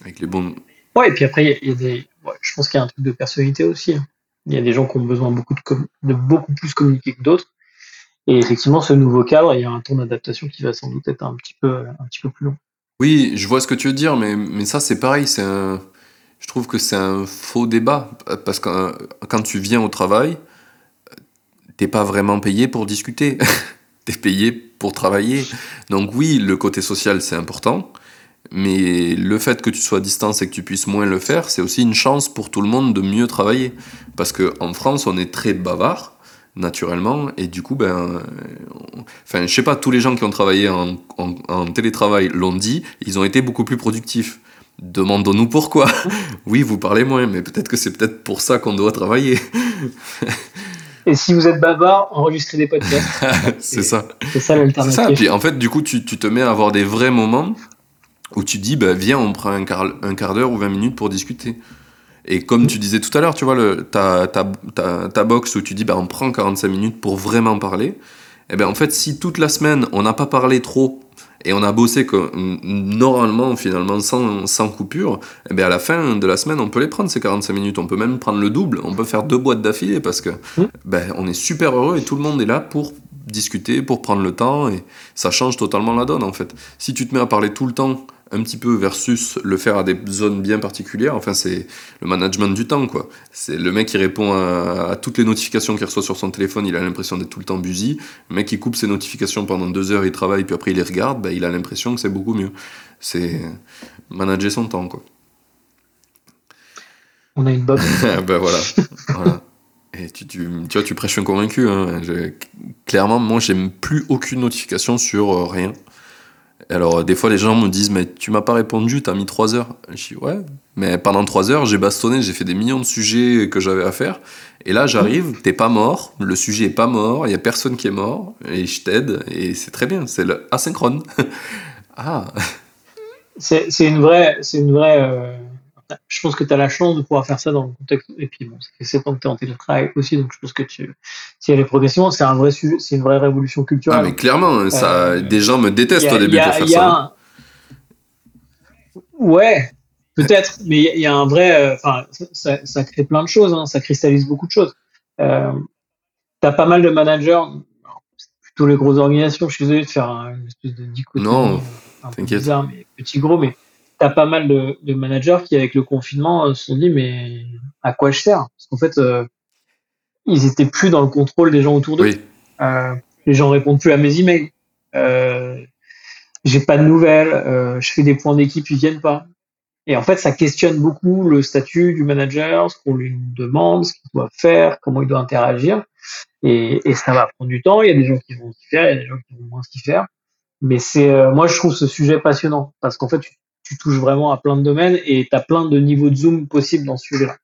Avec les bons. Ouais, et puis après, y a des. je pense qu'il y a un truc de personnalité aussi. Hein. Il y a des gens qui ont besoin beaucoup de, de beaucoup plus communiquer que d'autres. Et effectivement, ce nouveau cadre, il y a un temps d'adaptation qui va sans doute être un petit peu, un petit peu plus long. Oui, je vois ce que tu veux dire, mais, mais ça, c'est pareil. C'est Je trouve que c'est un faux débat. Parce que quand tu viens au travail, t'es pas vraiment payé pour discuter. t'es payé pour travailler. Donc oui, le côté social, c'est important. Mais le fait que tu sois à distance et que tu puisses moins le faire, c'est aussi une chance pour tout le monde de mieux travailler. Parce qu'en France, on est très bavard naturellement. Et du coup, ben, enfin, je sais pas, tous les gens qui ont travaillé en, en, télétravail l'ont dit, ils ont été beaucoup plus productifs. Demandons-nous pourquoi. oui, vous parlez moins, mais peut-être que c'est peut-être pour ça qu'on doit travailler. Et si vous êtes bavard, enregistrez des podcasts. c'est ça. C'est ça l'alternative. C'est ça. Puis en fait, du coup, tu, tu, te mets à avoir des vrais moments où tu dis, bah, viens, on prend un quart, un quart d'heure ou 20 minutes pour discuter. Et comme tu disais tout à l'heure, tu vois, le, ta, ta, ta, ta, box où tu dis, bah, on prend 45 minutes pour vraiment parler, et eh ben en fait, si toute la semaine, on n'a pas parlé trop, et on a bossé comme, normalement, finalement, sans, sans coupure, et eh ben à la fin de la semaine, on peut les prendre ces 45 minutes. On peut même prendre le double. On peut faire deux boîtes d'affilée parce que mmh. ben, on est super heureux et tout le monde est là pour discuter, pour prendre le temps. Et ça change totalement la donne, en fait. Si tu te mets à parler tout le temps un petit peu versus le faire à des zones bien particulières. Enfin, c'est le management du temps, quoi. C'est le mec qui répond à, toutes les notifications qu'il reçoit sur son téléphone, il a l'impression d'être tout le temps busy. Le mec qui coupe ses notifications pendant deux heures, il travaille, puis après il les regarde, bah, il a l'impression que c'est beaucoup mieux. C'est manager son temps, quoi. On a une bonne. ben voilà. voilà. Et tu, tu, tu, vois, tu prêches un convaincu. Hein. Clairement, moi, j'aime plus aucune notification sur euh, rien. Alors, des fois, les gens me disent, mais tu m'as pas répondu, t'as mis 3 heures. Je dis, ouais, mais pendant 3 heures, j'ai bastonné, j'ai fait des millions de sujets que j'avais à faire. Et là, j'arrive, t'es pas mort, le sujet est pas mort, il y a personne qui est mort, et je t'aide, et c'est très bien, c'est le asynchrone. ah. C'est une vraie, c'est une vraie. Euh, je pense que tu as la chance de pouvoir faire ça dans le contexte. Et puis bon, c'est temps que tu es en télétravail aussi, donc je pense que tu, si elle est progression, c'est un vrai sujet, c'est une vraie révolution culturelle. Ah mais clairement, ça, euh, des gens me détestent au début pour faire ça. Ouais, peut-être, mais il y, a un vrai, euh, enfin, ça, ça, crée plein de choses, hein, ça cristallise beaucoup de choses. Euh, tu as pas mal de managers, plutôt les grosses organisations, je suis désolé de faire une espèce de dichotomie. Non, un peu bizarre, mais petit gros, mais tu as pas mal de, de, managers qui, avec le confinement, euh, se sont dit, mais à quoi je sers? Parce qu'en fait, euh, ils étaient plus dans le contrôle des gens autour d'eux. Oui. Euh, les gens répondent plus à mes emails. Euh, j'ai pas de nouvelles. Euh, je fais des points d'équipe, ils viennent pas. Et en fait, ça questionne beaucoup le statut du manager, ce qu'on lui demande, ce qu'il doit faire, comment il doit interagir. Et, et, ça va prendre du temps. Il y a des gens qui vont s'y faire, il y a des gens qui vont moins s'y faire. Mais c'est, euh, moi, je trouve ce sujet passionnant parce qu'en fait, tu, tu, touches vraiment à plein de domaines et tu as plein de niveaux de zoom possibles dans ce sujet-là.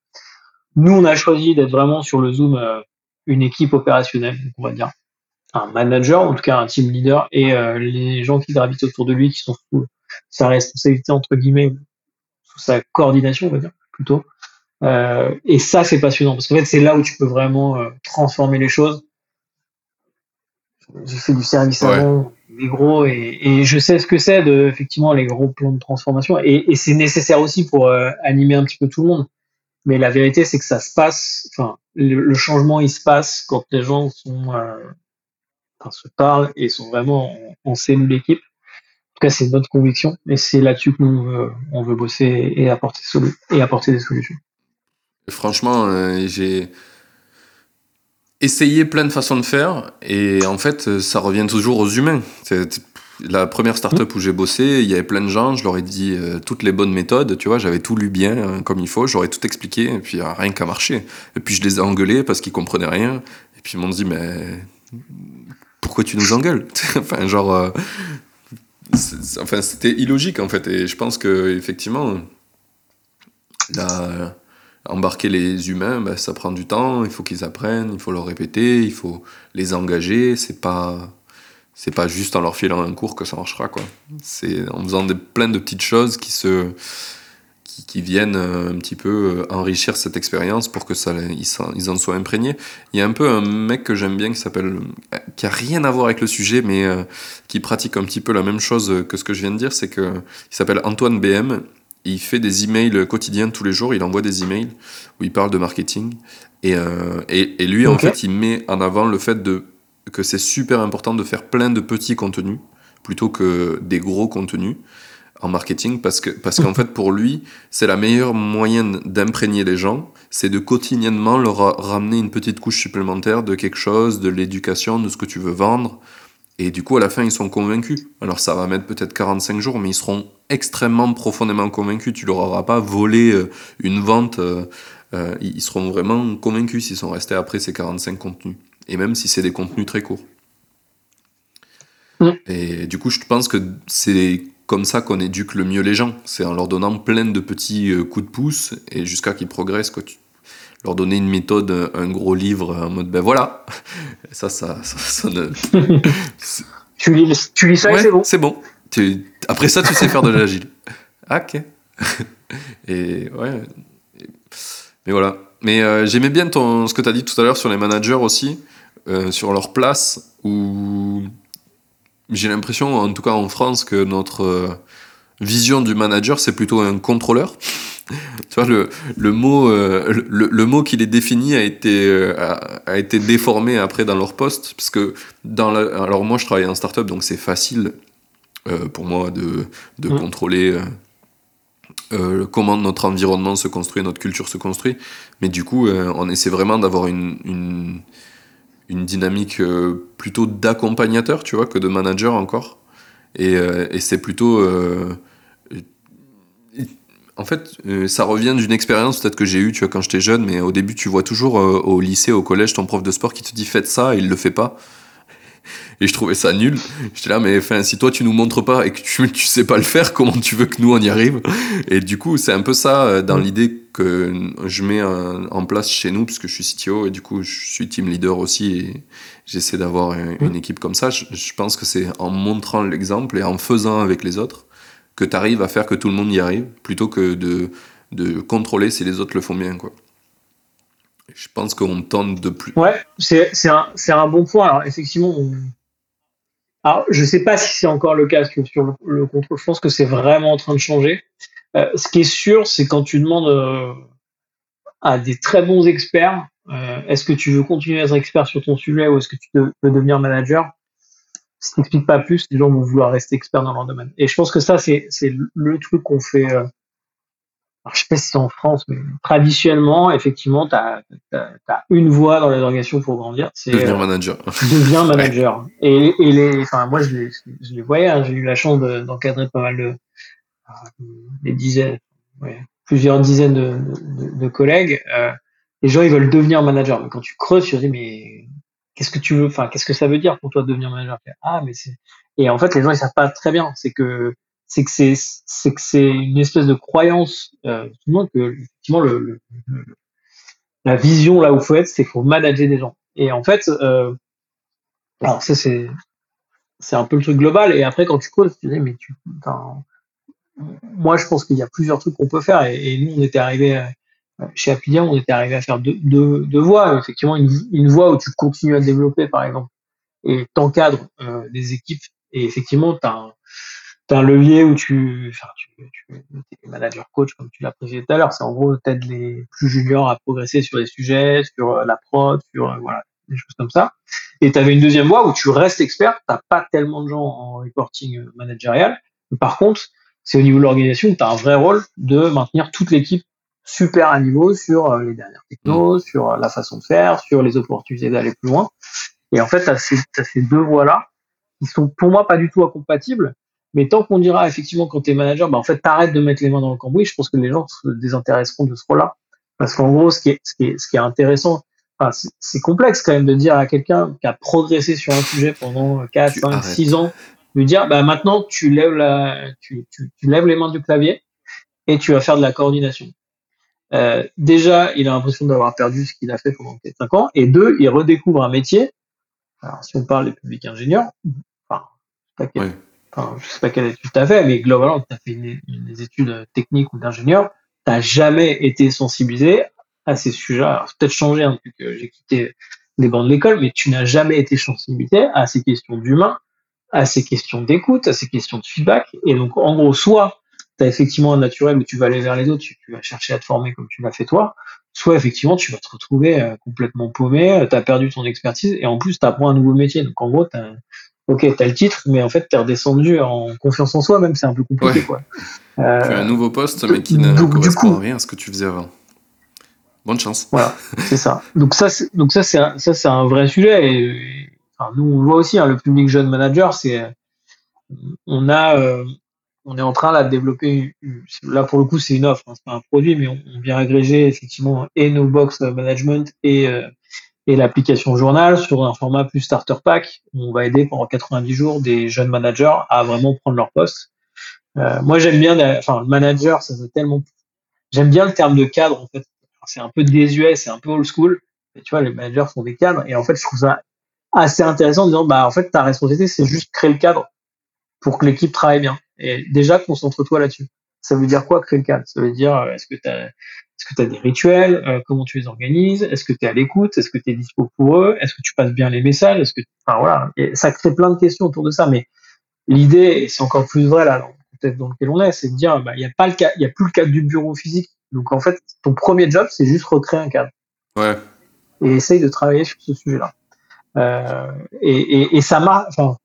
Nous, on a choisi d'être vraiment sur le zoom euh, une équipe opérationnelle, on va dire un manager, en tout cas un team leader, et euh, les gens qui gravitent autour de lui, qui sont sous sa responsabilité entre guillemets, sous sa coordination, on va dire plutôt. Euh, et ça, c'est passionnant parce qu'en fait, c'est là où tu peux vraiment transformer les choses. J'ai fait du service avant, les gros, et, je sais ce que c'est effectivement les gros plans de transformation, et, c'est nécessaire aussi pour animer un petit peu tout le monde. Mais la vérité, c'est que ça se passe, enfin, le, changement, il se passe quand les gens sont, euh, enfin, se parlent et sont vraiment en, en cellule d'équipe. En tout cas, c'est notre conviction et c'est là-dessus que nous, euh, on veut bosser et apporter, des solutions. Franchement, euh, j'ai essayé plein de façons de faire et en fait, ça revient toujours aux humains. La première startup où j'ai bossé, il y avait plein de gens, je leur ai dit euh, toutes les bonnes méthodes, tu vois, j'avais tout lu bien euh, comme il faut, j'aurais tout expliqué, et puis rien qu'à marcher. Et puis je les ai engueulés parce qu'ils comprenaient rien, et puis ils m'ont dit, mais pourquoi tu nous engueules? Enfin, genre, euh, enfin, c'était illogique en fait, et je pense que effectivement, embarquer les humains, ben, ça prend du temps, il faut qu'ils apprennent, il faut leur répéter, il faut les engager, c'est pas c'est pas juste en leur filant un cours que ça marchera quoi. C'est en faisant des, plein de petites choses qui se qui, viennent euh, un petit peu euh, enrichir cette expérience pour que ça ils, en soient imprégnés. Il y a un peu un mec que j'aime bien qui s'appelle qui a rien à voir avec le sujet mais euh, qui pratique un petit peu la même chose que ce que je viens de dire, c'est que il s'appelle Antoine BM. Il fait des emails quotidiens tous les jours, il envoie des emails où il parle de marketing. Et, et, et lui en fait il met en avant le fait de que c'est super important de faire plein de petits contenus plutôt que des gros contenus en marketing parce que parce qu'en fait pour lui c'est la meilleure moyenne d'imprégner les gens c'est de quotidiennement leur ramener une petite couche supplémentaire de quelque chose de l'éducation de ce que tu veux vendre et du coup à la fin ils sont convaincus alors ça va mettre peut-être 45 jours mais ils seront extrêmement profondément convaincus tu leur auras pas volé euh, une vente euh, euh, ils seront vraiment convaincus s'ils sont restés après ces 45 contenus et même si c'est des contenus très courts. Mm. Et du coup, je pense que c'est comme ça qu'on éduque le mieux les gens. C'est en leur donnant plein de petits coups de pouce et jusqu'à qu'ils progressent. Quoi. Tu, leur donner une méthode, un gros livre en mode ben voilà. ça, ça, ça, tu, lis, tu lis ça et c'est bon. C'est bon. Tu, après ça, tu sais faire de l'agile. ok. et ouais. mais voilà. Mais euh, j'aimais bien ton, ce que tu as dit tout à l'heure sur les managers aussi. Euh, sur leur place, où j'ai l'impression, en tout cas en France, que notre euh, vision du manager, c'est plutôt un contrôleur. Tu vois, le, le mot, euh, le, le, mot qui les définit a été, a, été déformé après dans leur poste, parce que dans la, alors moi je travaille en startup, donc c'est facile pour moi de, de mmh. contrôler comment notre environnement se construit, notre culture se construit, mais du coup on essaie vraiment d'avoir une, une une dynamique euh, plutôt d'accompagnateur, tu vois, que de manager encore. Et, euh, et c'est plutôt. Euh, en fait, ça revient d'une expérience peut-être que j'ai eue, tu vois, quand j'étais jeune, mais au début, tu vois toujours au lycée, au collège, ton prof de sport qui te dit faites ça et il le fait pas. Et je trouvais ça nul. J'étais là, mais enfin, si toi tu nous montres pas et que tu, tu sais pas le faire, comment tu veux que nous on y arrive? Et du coup, c'est un peu ça dans l'idée que je mets en place chez nous, parce que je suis CTO et du coup je suis team leader aussi et j'essaie d'avoir une, mmh. équipe comme ça. Je, pense que c'est en montrant l'exemple et en faisant avec les autres que tu arrives à faire que tout le monde y arrive, plutôt que de, de contrôler si les autres le font bien. Quoi. Je pense qu'on tente de plus. Ouais, c'est un, un, bon point. Alors effectivement, je ne sais pas si c'est encore le cas sur le, le contrôle. Je pense que c'est vraiment en train de changer. Euh, ce qui est sûr, c'est quand tu demandes euh, à des très bons experts, euh, est-ce que tu veux continuer à être expert sur ton sujet ou est-ce que tu veux devenir manager Si tu n'expliques pas plus, les gens vont vouloir rester experts dans leur domaine. Et je pense que ça, c'est le truc qu'on fait. alors, je sais pas si c'est en France, mais traditionnellement, effectivement, tu as, une voie dans les organisations pour grandir. C'est devenir manager. devenir manager. Et, et, les, enfin, moi, je les, je les voyais. Hein, J'ai eu la chance d'encadrer pas mal de, des dizaines, plusieurs dizaines de, collègues, euh, les gens ils veulent devenir manager. Mais quand tu creuses, tu te dis mais qu'est-ce que tu veux, enfin qu'est-ce que ça veut dire pour toi devenir manager? Ah mais c'est et en fait les gens ils savent pas très bien. C'est que c'est que c'est c'est que c'est une espèce de croyance euh, tout le monde que effectivement le, la vision là où faut être c'est qu'il faut manager des gens. Et en fait euh, alors ça c'est c'est un peu le truc global et après quand tu creuses tu dis mais tu moi, je pense qu'il y a plusieurs trucs qu'on peut faire. Et, nous, on était arrivé chez Appidia, on était arrivé à faire deux, deux, voies. Effectivement, une, une, voie où tu continues à développer, par exemple, et t'encadres euh, des équipes. Et effectivement, tu as un, un levier où tu, enfin, tu, tu es manager coach, comme tu l'as précisé tout à l'heure. C'est en gros, t'aides les plus juniors à progresser sur les sujets, sur euh, la prod, sur, voilà, des choses comme ça. Et tu avais une deuxième voie où tu restes expert. T'as pas tellement de gens en reporting managérial. Par contre, c'est au niveau de l'organisation tu as un vrai rôle de maintenir toute l'équipe super à niveau sur euh, les dernières technos, mm. sur euh, la façon de faire, sur les opportunités d'aller plus loin. Et en fait, tu as, ces deux voies-là qui sont pour moi pas du tout incompatibles. Mais tant qu'on dira effectivement quand tu es manager, bah en fait, t'arrêtes de mettre les mains dans le cambouis, je pense que les gens se désintéresseront de ce rôle-là. Parce qu'en gros, ce qui est, ce qui est, ce qui est intéressant, enfin, c'est complexe quand même de dire à quelqu'un qui a progressé sur un sujet pendant 4, 5, 6 ans, lui dire bah maintenant tu lèves la tu, tu, tu, lèves les mains du clavier et tu vas faire de la coordination. Euh, déjà, il a l'impression d'avoir perdu ce qu'il a fait pendant 5 ans, et deux, il redécouvre un métier. Alors, si on parle des publics ingénieurs, enfin, je sais pas, enfin, je sais pas quelle étude tu as fait, mais globalement, tu as fait des études techniques ou d'ingénieur, tu n'as jamais été sensibilisé à ces sujets. Alors, peut-être changé hein, depuis que j'ai quitté les bancs de l'école, mais tu n'as jamais été sensibilisé à ces questions d'humain, à ces questions d'écoute, à ces questions de feedback. Et donc, en gros, soit tu as effectivement un naturel où tu vas aller vers les autres, tu, vas chercher à te former comme tu l'as fait toi, soit effectivement tu vas te retrouver euh, complètement paumé, euh, tu as perdu ton expertise et en plus tu apprends un nouveau métier. Donc en gros, tu ok, tu as le titre, mais en fait tu es redescendu en confiance en soi, même c'est un peu compliqué. Quoi. Euh, tu as un nouveau poste, mais qui ne correspond à rien à ce que tu faisais avant. Bonne chance. Voilà, c'est ça. Donc ça, donc ça c'est un, ça c'est un vrai sujet. Et, nous, on le voit aussi, hein, le public jeune manager, c'est on a euh, on est en train de développer là pour le coup c'est une offre hein, c'est pas un produit mais on, vient agréger effectivement et nos box management et euh, et l'application journal sur un format plus starter pack. Où on va aider pendant 90 jours des jeunes managers à vraiment prendre leur poste. Euh, moi j'aime bien enfin le manager ça veut tellement j'aime bien le terme de cadre en fait. C'est un peu désuet c'est un peu old school mais tu vois les managers sont des cadres et en fait je trouve ça assez intéressant en disant bah en fait ta responsabilité c'est juste créer le cadre pour que l'équipe travaille bien. Et déjà concentre-toi là-dessus. Ça veut dire quoi créer le cadre Ça veut dire euh, est-ce que tu as est-ce que tu as des rituels? Euh, Comment tu les organises? Est-ce que tu es à l'écoute? Est-ce que tu es dispo pour eux? Est-ce que tu passes bien les messages? Est-ce que enfin voilà, et ça crée plein de questions autour de ça mais l'idée et c'est encore plus vrai là peut-être dans lequel on est, c'est de dire bah il y a pas le cas, il y a plus le cadre du bureau physique. Donc en fait, ton premier job, c'est juste recréer un cadre. Ouais. Et essaye de travailler sur ce sujet-là. Euh, et, et, ça marche, enfin,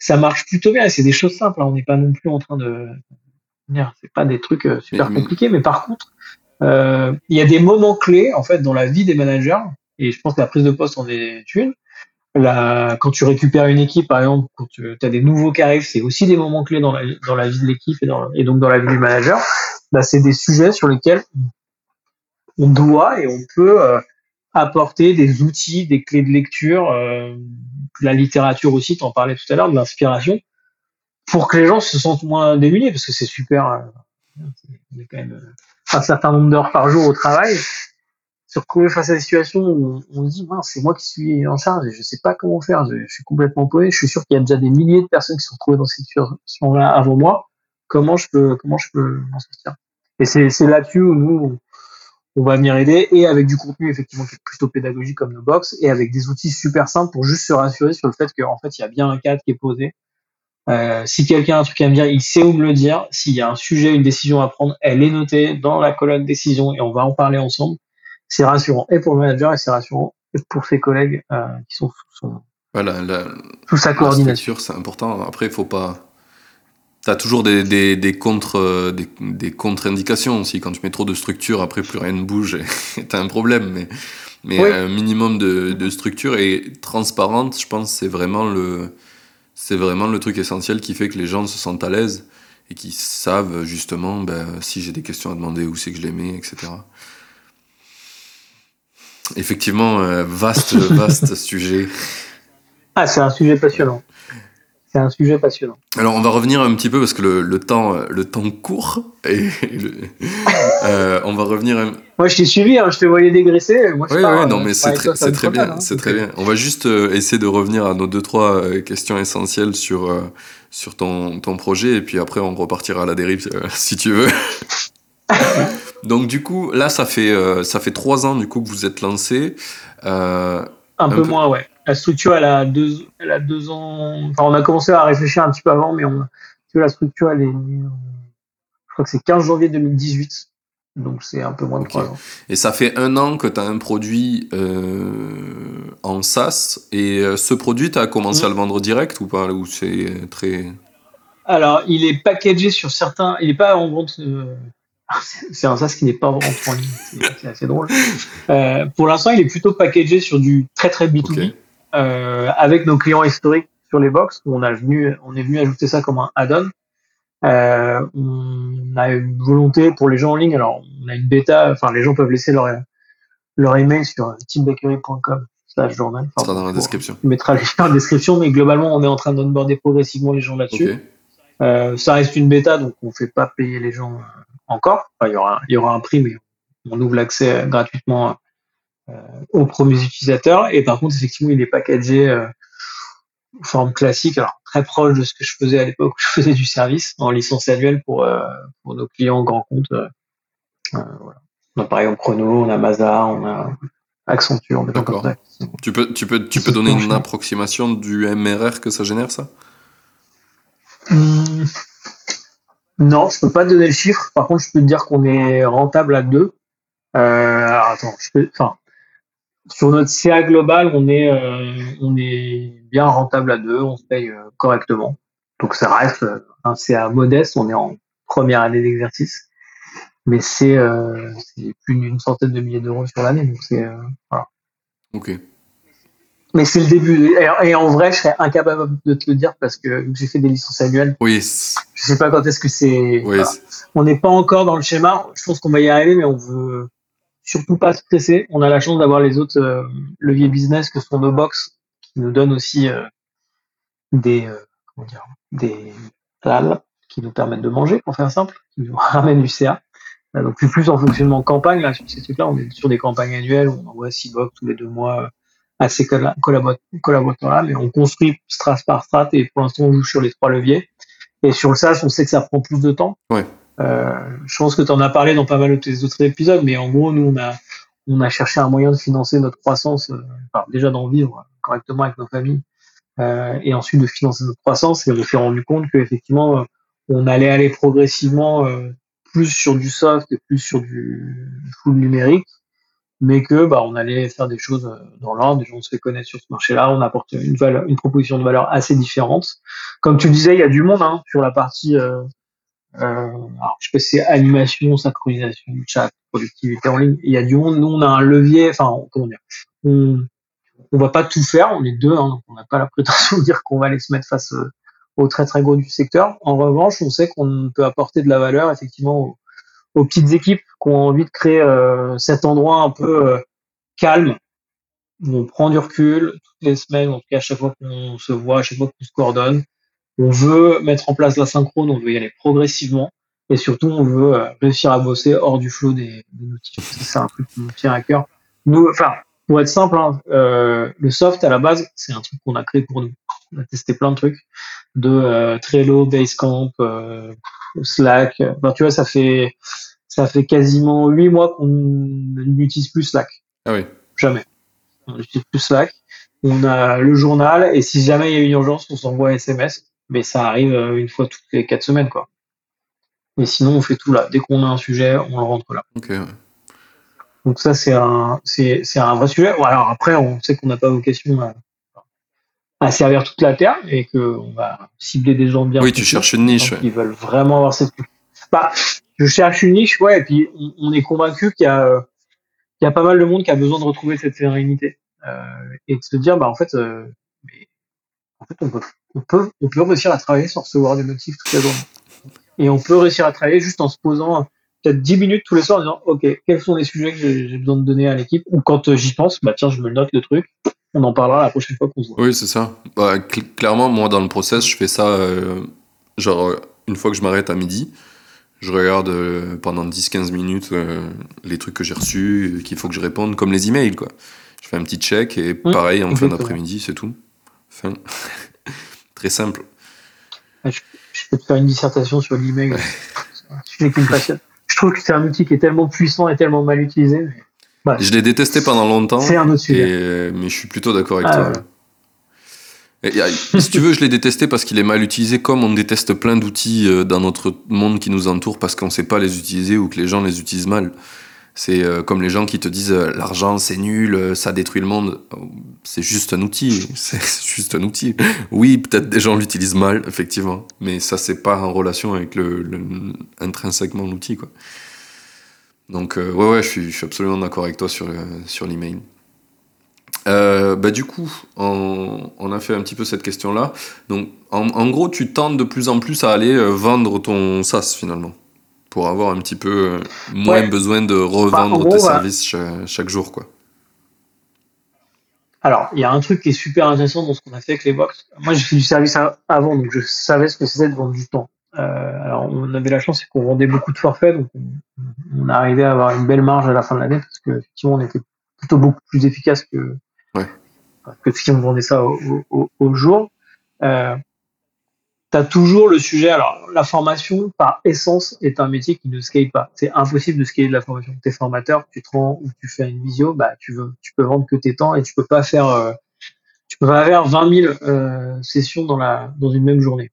ça marche plutôt bien. C'est des choses simples. Hein. On n'est pas non plus en train de c'est pas des trucs euh, super compliqués, mais par contre, euh, il y a des moments clés en fait dans la vie des managers. Et je pense que la prise de poste en est une. La, quand tu récupères une équipe, par exemple, quand tu as des nouveaux qui arrivent, c'est aussi des moments clés dans la, dans la vie de l'équipe et, et, donc dans la vie du manager. Bah, c'est des sujets sur lesquels on doit et on peut euh, apporter des outils, des clés de lecture, euh, la littérature aussi, tu en parlais tout à l'heure, de l'inspiration, pour que les gens se sentent moins démunis, parce que c'est super, euh, on est quand même un certain nombre d'heures par jour au travail, se retrouver face à des situations où on, se dit, c'est moi qui suis en charge et je sais pas comment faire, je, suis complètement paumé, je suis sûr qu'il y a déjà des milliers de personnes qui se sont retrouvées dans cette situation-là avant moi, comment je peux, comment je peux m'en sortir? Et c'est là-dessus où nous, on va venir aider et avec du contenu effectivement qui est plutôt pédagogique comme nos box et avec des outils super simples pour juste se rassurer sur le fait qu'en fait il y a bien un cadre qui est posé. Euh, si quelqu'un a un truc à me dire, il sait où me le dire. S'il y a un sujet, une décision à prendre, elle est notée dans la colonne décision et on va en parler ensemble. C'est rassurant et pour le manager et c'est rassurant et pour ses collègues euh, qui sont sous, son, voilà, la, sous sa coordination. C'est important. Après, il faut pas T'as toujours des, des, des contre euh, des, des contre-indications aussi. Quand tu mets trop de structure, après plus rien ne bouge, t'as un problème. Mais, mais un minimum de, de structure et transparente, je pense, c'est vraiment le c'est vraiment le truc essentiel qui fait que les gens se sentent à l'aise et qui savent justement ben, si j'ai des questions à demander, où c'est que je les mets, etc. Effectivement, euh, vaste, vaste sujet. Ah, c'est un sujet passionnant c'est un sujet passionnant. Alors on va revenir un petit peu parce que le, le temps le temps court et euh, on va revenir. Moi je t'ai suivi, hein, je te voyais dégraisser. Moi, oui, oui, non mais c'est très, très bien, c'est très bien. On va juste euh, essayer de revenir à nos deux trois euh, questions essentielles sur sur ton ton projet et puis après on repartira à la dérive si tu veux. Donc du coup là ça fait ça fait trois ans du coup que vous êtes lancé. un, peu, moins ouais la structure, elle a deux, elle a deux ans. Enfin, on a commencé à réfléchir un petit peu avant, mais on, la structure, elle est, je crois que c'est 15 janvier 2018. Donc c'est un peu moins de trois ans. Et ça fait un an que tu as un produit euh, en SaaS. Et euh, ce produit, tu as commencé à le vendre direct ou pas Ou c'est très. Alors, il est packagé sur certains. Il n'est pas en vente. Euh, c'est un SaaS qui n'est pas en vente en ligne. C'est assez drôle. pour l'instant, il est plutôt packagé sur du très très B2B. Euh, avec nos clients historiques sur les box. On, a venu, on est venu ajouter ça comme un add-on. Euh, on a une volonté pour les gens en ligne. Alors, on a une bêta. Enfin, les gens peuvent laisser leur leur email sur teambakery.com slash journal. ça sera dans la description. On mettra les dans la description, mais globalement, on est en train d'onboarder progressivement les gens là-dessus. Euh, ça reste une bêta, donc on fait pas payer les gens encore. Enfin, il y aura, il y aura un prix, mais on ouvre l'accès gratuitement euh, aux premiers utilisateurs. Et par contre, effectivement, il est packagé euh, en forme classique, alors très proche de ce que je faisais à l'époque où je faisais du service en licence annuelle pour, euh, pour nos clients grand compte. voilà. On a par exemple Chrono, on a Mazar, on a Accenture. D'accord. Tu peux, tu peux, tu peux donner une approximation du MRR que ça génère, ça? Hum, Non, je peux pas donner le chiffre. Par contre, je peux te dire qu'on est rentable à deux. Euh, attends, je peux, enfin, sur notre CA global, on est, euh, on est bien rentable à deux, on se paye euh, correctement. Donc ça reste euh, un CA modeste, on est en première année d'exercice, mais c'est plus d'une centaine de milliers d'euros sur l'année, donc c'est voilà. Ok. Mais c'est le début. Et, en vrai, je serais incapable de te le dire parce que j'ai fait des licences annuelles. Oui. Je sais pas quand est-ce que c'est. Oui. On n'est pas encore dans le schéma. Je pense qu'on va y arriver, mais on veut surtout pas se stresser. On a la chance d'avoir les autres euh, leviers business que sont nos box qui nous donnent aussi euh, des euh, comment dire, des salles qui nous permettent de manger, pour faire simple, qui nous ramènent du CA. donc plus plus en fonctionnement campagne là sur ces trucs-là, on est sur des campagnes annuelles on envoie six box tous les deux mois à ces collaborateurs-là, mais on construit strat par strat et pour l'instant on joue sur les trois leviers. Et sur le SaaS, on sait que ça prend plus de temps. Ouais. Euh, je pense que tu en as parlé dans pas mal de tes autres épisodes, mais en gros, nous, on a, on a cherché un moyen de financer notre croissance, euh, enfin, déjà d'en vivre correctement avec nos familles, euh, et ensuite de financer notre croissance. Et on s'est rendu compte qu'effectivement, on allait aller progressivement plus sur du soft et plus sur du full numérique, mais que bah, on allait faire des choses dans l'ordre, des gens se fait connaître sur ce marché-là, on apporte une, valeur, une proposition de valeur assez différente. Comme tu disais, il y a du monde hein, sur la partie euh, alors, je sais pas si c'est animation, synchronisation, chat, productivité en ligne. Il y a du monde. Nous, on a un levier. Enfin, comment dire On, on va pas tout faire. On est deux. Hein, on n'a pas la prétention de dire qu'on va aller se mettre face euh, aux très très gros du secteur. En revanche, on sait qu'on peut apporter de la valeur effectivement aux, petites équipes qui ont envie de créer euh, cet endroit un peu euh, calme où on prend du recul toutes les semaines, en tout cas à chaque fois qu'on se voit, à chaque fois qu'on se coordonne, on veut mettre en place la synchrone, on veut y aller progressivement. Et surtout, on veut euh, réussir à bosser hors du flot des, des notifs. C'est un truc qui nous tient à cœur. Nous, enfin, pour être simple, hein, euh, le soft à la base, c'est un truc qu'on a créé pour nous. On a testé plein de trucs, de euh, Trello, Basecamp, euh, Slack. Enfin, tu vois, ça fait ça fait quasiment huit mois qu'on n'utilise plus Slack. Ah oui. Jamais. On n'utilise plus Slack. On a le journal et si jamais il y a une urgence, on s'envoie un SMS. Mais ça arrive euh, une fois toutes les quatre semaines, quoi. Mais sinon, on fait tout là. Dès qu'on a un sujet, on le rentre là. Ouais. Donc ça, c'est un, c'est, c'est un vrai sujet. Bon, alors après, on sait qu'on n'a pas vocation à, à servir toute la terre et qu'on va cibler des gens bien. Oui, tu cherches une niche. gens ouais. Qui veulent vraiment avoir cette. Bah, je cherche une niche, ouais. Et puis on, on est convaincu qu'il y a, euh, qu'il y a pas mal de monde qui a besoin de retrouver cette sérénité euh, et de se dire, bah en fait, euh, mais, en fait, on peut, on peut, on peut réussir à travailler sans recevoir des notifs toute la journée. Et on peut réussir à travailler juste en se posant peut-être 10 minutes tous les soirs en disant ok quels sont les sujets que j'ai besoin de donner à l'équipe ou quand euh, j'y pense bah tiens je me note le truc on en parlera la prochaine fois qu'on se voit Oui, c'est ça. Bah, cl- clairement, moi, dans le process, je fais ça, euh, genre, euh, une fois que je m'arrête à midi, je regarde euh, pendant 10-15 minutes euh, les trucs que j'ai reçus, euh, qu'il faut que je réponde, comme les emails, quoi. Je fais un petit check et pareil, en fin d'après-midi, c'est tout. Fin. Très simple. je, je peux te faire une dissertation sur l'email sujet qui me passionne je trouve que c'est un outil qui est tellement puissant et tellement mal utilisé Je l'ai détesté pendant longtemps, c'est un autre sujet euh, mais je suis plutôt d'accord avec Ah toi. ouais. ouais. Et, y a- si tu veux, je l'ai détesté parce qu'il est mal utilisé, comme on déteste plein d'outils euh, dans notre monde qui nous entoure parce qu'on sait pas les utiliser ou que les gens les utilisent mal. C'est euh, comme les gens qui te disent euh, l'argent c'est nul, euh, ça détruit le monde. C'est juste un outil, c'est juste un outil. Oui, peut-être des gens l'utilisent mal, effectivement, mais ça c'est pas en relation avec le, le- intrinsèquement l'outil quoi. Donc euh, ouais ouais, je suis, je suis absolument d'accord avec toi sur le- sur l'email. Euh, bah du coup, on, on a fait un petit peu cette question-là. Donc, en, en gros, tu tentes de plus en plus à aller vendre ton SaaS finalement, pour avoir un petit peu euh, moins Ouais. besoin de Bah, en revendre gros, tes services cha- chaque, jour, quoi. alors il y a un truc qui est super intéressant dans ce qu'on a fait avec les box moi j'ai fait du service avant donc je savais ce que c'était de vendre du temps Euh, alors on avait la chance c'est qu'on vendait beaucoup de forfaits donc on, on arrivait à avoir une belle marge à la fin de l'année parce que effectivement on était plutôt beaucoup plus efficace que Ouais. que si on vendait ça au, au- au- au jour. Euh, tu as toujours le sujet. Alors, la formation, par essence, est un métier qui ne scale pas. C'est impossible de scaler de la formation. Tu es formateur, tu te rends ou tu fais une visio, bah, tu, veux, tu peux vendre que tes temps et tu peux pas faire, euh, tu peux pas faire 20 000 euh, sessions dans, la, dans une même journée.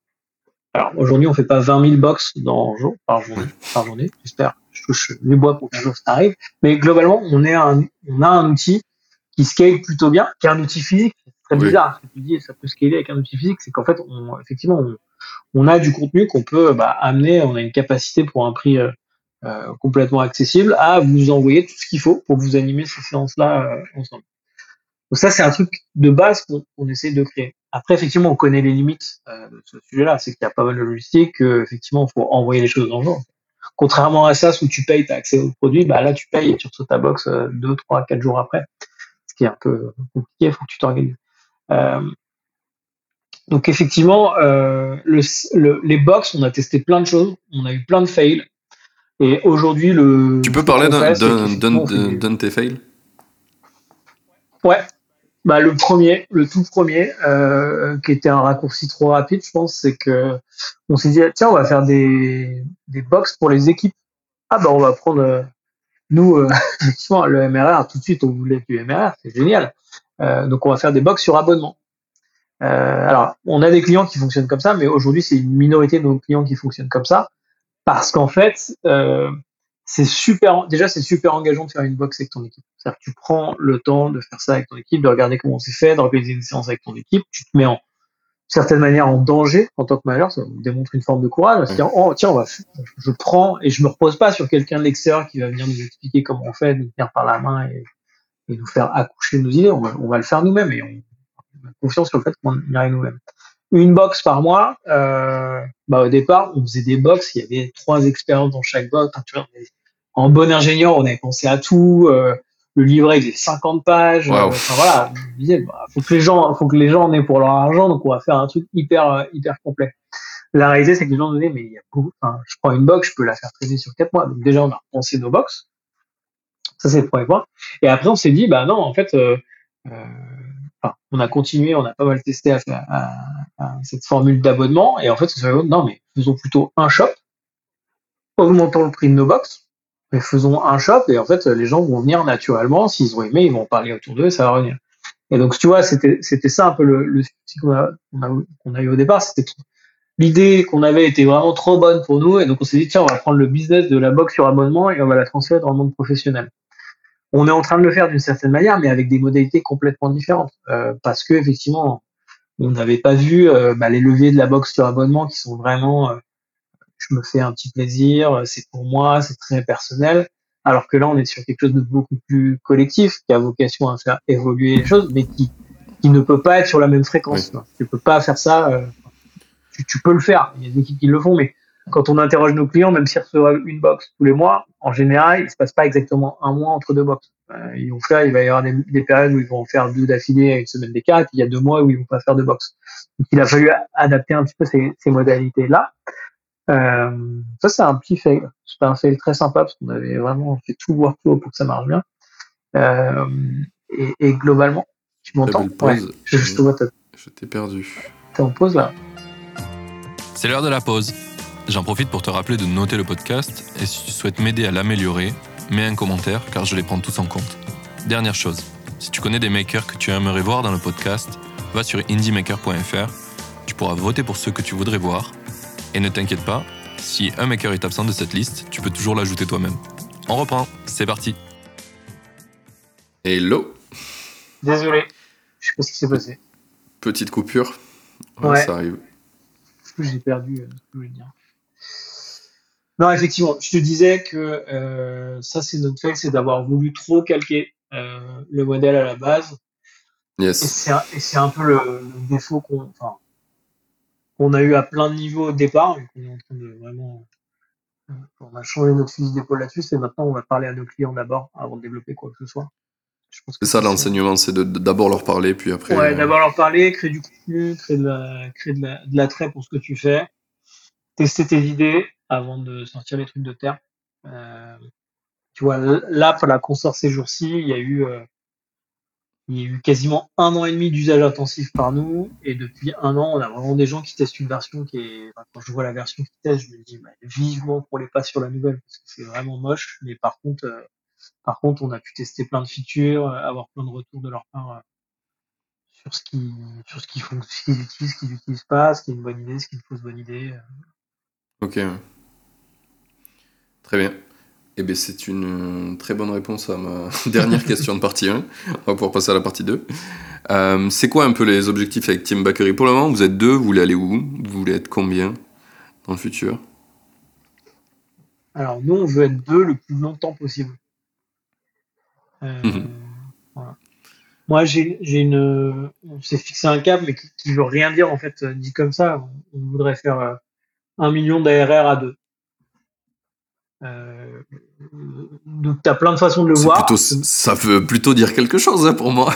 Alors, aujourd'hui, on fait pas 20 000 box dans, jour, par journée. Par journée J'espère. Je touche les bois pour qu'un jour ça arrive. Mais globalement, on, est un, on a un outil qui scale plutôt bien, qui est un outil physique. C'est très Oui. bizarre. Ce que tu dis, ça peut scaler avec un outil physique. C'est qu'en fait, on, effectivement, on, on a du contenu qu'on peut bah, amener. On a une capacité pour un prix euh, euh, complètement accessible à vous envoyer tout ce qu'il faut pour vous animer ces séances-là euh, ensemble. Donc ça, c'est un truc de base qu'on essaie de créer. Après, effectivement, on connaît les limites de ce sujet-là. C'est qu'il y a pas mal de logistique, que, effectivement, il faut envoyer les choses dans le jour. Contrairement à ça, où tu payes, tu as accès au produit, bah là, tu payes et tu reçois ta box euh, deux, trois, quatre jours après. Ce qui est un peu compliqué, il faut que tu t'organises. Donc effectivement, euh, le, le- les box, on a testé plein de choses, on a eu plein de fails. Et aujourd'hui, le. Tu peux parler d'un de tes fails? Ouais. Bah, le premier, le tout premier, euh, qui était un raccourci trop rapide, je pense, c'est que on s'est dit, tiens, on va faire des, des box pour les équipes. Ah, bah, on va prendre, euh, nous, effectivement, le MRR, tout de suite, on voulait du MRR, c'est génial. Donc, on va faire des box sur abonnement. Euh, alors, on a des clients qui fonctionnent comme ça, mais aujourd'hui, c'est une minorité de nos clients qui fonctionnent comme ça, parce qu'en fait, euh, c'est super, déjà, c'est super engageant de faire une box avec ton équipe. C'est-à-dire que tu prends le temps de faire ça avec ton équipe, de regarder comment c'est fait, d'organiser une séance avec ton équipe, tu te mets en certaine manière en danger en tant que manager, ça démontre une forme de courage, dire, oh, tiens, on va, je prends et je me repose pas sur quelqu'un de l'extérieur qui va venir nous expliquer comment on fait, nous tenir par la main et, et nous faire accoucher nos idées, on va, on va le faire nous-mêmes et on, confiance sur le fait qu'on arrive nous-mêmes. Une box par mois, euh, bah, au départ, on faisait des box, il y avait trois expériences dans chaque box, Enfin, tu vois, on est- en bon ingénieur, on avait pensé à tout. euh, le livret, il faisait 50 pages. euh. Enfin voilà, on disait, bah, faut que les gens, faut que les gens en aient pour leur argent, donc on va faire un truc hyper, euh, hyper complet. La réalité, c'est que les gens disaient, mais il y a beaucoup, enfin, je prends une box, je peux la faire traîner sur quatre mois. Donc déjà, on a repensé nos box. Ça, c'est le premier point. Et après, on s'est dit, bah non, en fait, euh, euh, on a continué, on a pas mal testé cette formule d'abonnement. Et en fait, on s'est dit, non, mais faisons plutôt un shop, augmentons le prix de nos box, mais faisons un shop. Et en fait, les gens vont venir naturellement. S'ils ont aimé, ils vont parler autour d'eux, ça va revenir. Et donc, tu vois, c'était, ça un peu le, le qu'on a, qu'on a, eu au départ. C'était l'idée qu'on avait était vraiment trop bonne pour nous. Et donc, on s'est dit, tiens, on va prendre le business de la box sur abonnement et on va la transférer dans le monde professionnel. On est en train de le faire d'une certaine manière, mais avec des modalités complètement différentes. Euh, parce que, effectivement, on n'avait pas vu euh, bah, les leviers de la box sur abonnement qui sont vraiment, euh, je me fais un petit plaisir, c'est pour moi, c'est très personnel. Alors que là, on est sur quelque chose de beaucoup plus collectif, qui a vocation à faire évoluer les choses, mais qui, qui ne peut pas être sur la même fréquence. Oui. Tu peux pas faire ça. Euh, tu, tu, peux le faire. Il y a des équipes qui le font, mais quand on interroge nos clients, même s'ils reçoivent une box tous les mois, en général, il se passe pas exactement un mois entre deux box. Euh, ils vont faire, il va y avoir des, des, périodes où ils vont faire deux d'affilée à une semaine d'écart, et puis il y a deux mois où ils vont pas faire de box. Donc il a fallu adapter un petit peu ces, ces modalités-là. Euh, ça, c'est un petit fail. C'était un fail très sympa parce qu'on avait vraiment fait tout le workflow pour que ça marche bien. Euh, et, et, globalement, tu m'entends ouais, Je, je, te vois. Je t'ai perdu. T'es en pause là? C'est l'heure de la pause. J'en profite pour te rappeler de noter le podcast et si tu souhaites m'aider à l'améliorer, mets un commentaire car je les prends tous en compte. Dernière chose, si tu connais des makers que tu aimerais voir dans le podcast, va sur indiemaker.fr. Tu pourras voter pour ceux que tu voudrais voir et ne t'inquiète pas, si un maker est absent de cette liste, tu peux toujours l'ajouter toi-même. On reprend, c'est parti. Hello. Désolé, je sais pas ce qui s'est passé. Petite coupure. Ouais, ça arrive. J'ai perdu euh, ce que je voulais dire. Non, effectivement, je te disais que euh, ça, c'est notre fait, c'est d'avoir voulu trop calquer euh, le modèle à la base. Yes. Et c'est un peu le, le défaut qu'on. Enfin, a eu à plein de niveaux au départ, et qu'on est en train de vraiment. On a changé notre fusil d'épaule là-dessus, et maintenant on va parler à nos clients d'abord avant de développer quoi que ce soit. C'est ça l'enseignement, c'est d'abord leur parler, puis après. Ouais, euh... d'abord leur parler, créer du contenu, créer de la, créer de la, de l'attrait pour ce que tu fais, tester tes idées avant de sortir les trucs de terre. Euh, tu vois, là, pour la consort ces jours-ci, il y a eu euh, il y a eu quasiment un an et demi d'usage intensif par nous, et depuis un an, on a vraiment des gens qui testent une version qui est. Enfin, quand je vois la version qui teste, je me dis bah, vivement qu'on les passe sur la nouvelle parce que c'est vraiment moche. Mais par contre, euh, par contre, on a pu tester plein de features, avoir plein de retours de leur part euh, sur ce qui, sur ce qu'ils font, ce qu'ils utilisent, ce qu'ils n'utilisent pas, ce qui est une bonne idée, ce qui est une fausse bonne idée. Euh. Ok. Très bien. Eh bien, c'est une très bonne réponse à ma dernière question de partie 1. On va pouvoir passer à la partie 2. Euh, c'est quoi un peu les objectifs avec Team Bakery Pour le moment, vous êtes deux, vous voulez aller où? Vous voulez être combien dans le futur? Alors, nous, on veut être deux le plus longtemps possible. Euh, Mhm. voilà. Moi, j'ai une. On s'est fixé un cap, mais qui, qui veut rien dire, en fait, euh, dit comme ça. On voudrait faire euh, un million d'ARR à deux. Euh, donc, tu as plein de façons de le voir. plutôt, ça veut plutôt dire quelque chose hein, pour moi.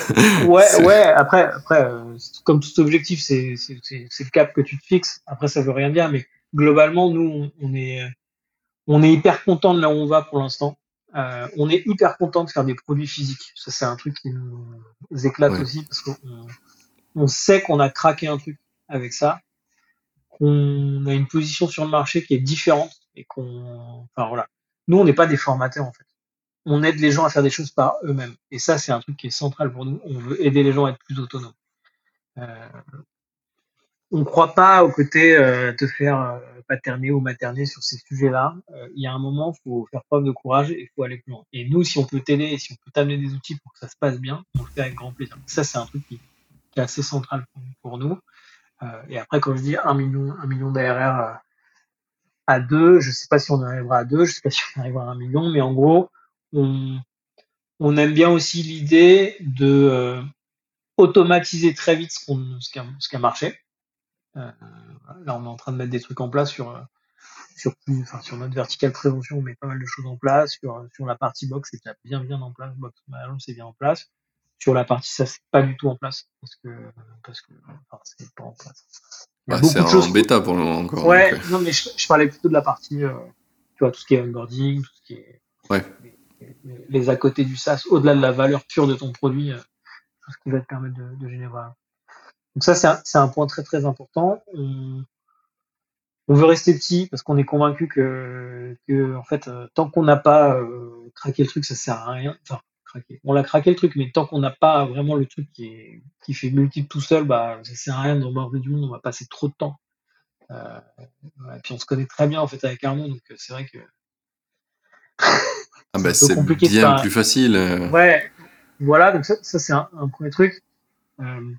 Ouais, ouais, après, après euh, comme tout objectif, c'est le cap que tu te fixes. Après, ça veut rien dire, mais globalement, nous, on, on est, on est hyper content de là où on va pour l'instant. Euh, on est hyper content de faire des produits physiques. Ça, c'est un truc qui nous éclate Ouais. aussi parce qu'on on sait qu'on a craqué un truc avec ça, qu'on a une position sur le marché qui est différente et qu'on, enfin voilà. Nous, on n'est pas des formateurs en fait. On aide les gens à faire des choses par eux-mêmes. Et ça, c'est un truc qui est central pour nous. On veut aider les gens à être plus autonomes. Euh, on ne croit pas au côté euh, te faire euh, paterner ou materner sur ces sujets-là. Euh, il y a un moment, il faut faire preuve de courage et il faut aller plus loin. Et nous, si on peut t'aider et si on peut t'amener des outils pour que ça se passe bien, on le fait avec grand plaisir. Ça, c'est un truc qui, est assez central pour nous. Euh, et après, quand je dis un million, un million d'ARR euh, à deux, je sais pas si on arrivera à deux, je sais pas si on arrivera à un million, mais en gros, on, aime bien aussi l'idée de euh, automatiser très vite ce, qui a, marché. Là, on est en train de mettre des trucs en place sur sur plus, enfin, sur notre verticale prévention, on met pas mal de choses en place. Sur sur la partie box, c'est bien bien en place. Box c'est bien en place. Sur la partie ça, c'est pas du tout en place parce que parce que enfin, c'est pas en place. bah, c'est en bêta pour le moment encore. Ouais, non, mais je, parlais plutôt de la partie, tu vois, tout ce qui est onboarding, tout ce qui est. Ouais. Les, à côté du SaaS, au-delà de la valeur pure de ton produit, tout ce qui va te permettre de, de générer. Donc ça, c'est un, un, point très très important. On, on veut rester petit parce qu'on est convaincu que, que en fait, euh, tant qu'on n'a pas euh, craqué le truc, ça sert à rien. Enfin, On l'a craqué le truc, mais tant qu'on n'a pas vraiment le truc qui, est, qui fait multiple tout seul, bah, ça sert à rien de remarquer du monde. On va passer trop de temps. Euh, et puis on se connaît très bien en fait avec Arnaud, donc euh, c'est vrai que. ah bah c'est bien plus facile. Ouais, voilà. Donc ça, ça c'est un, un, premier truc. Euh,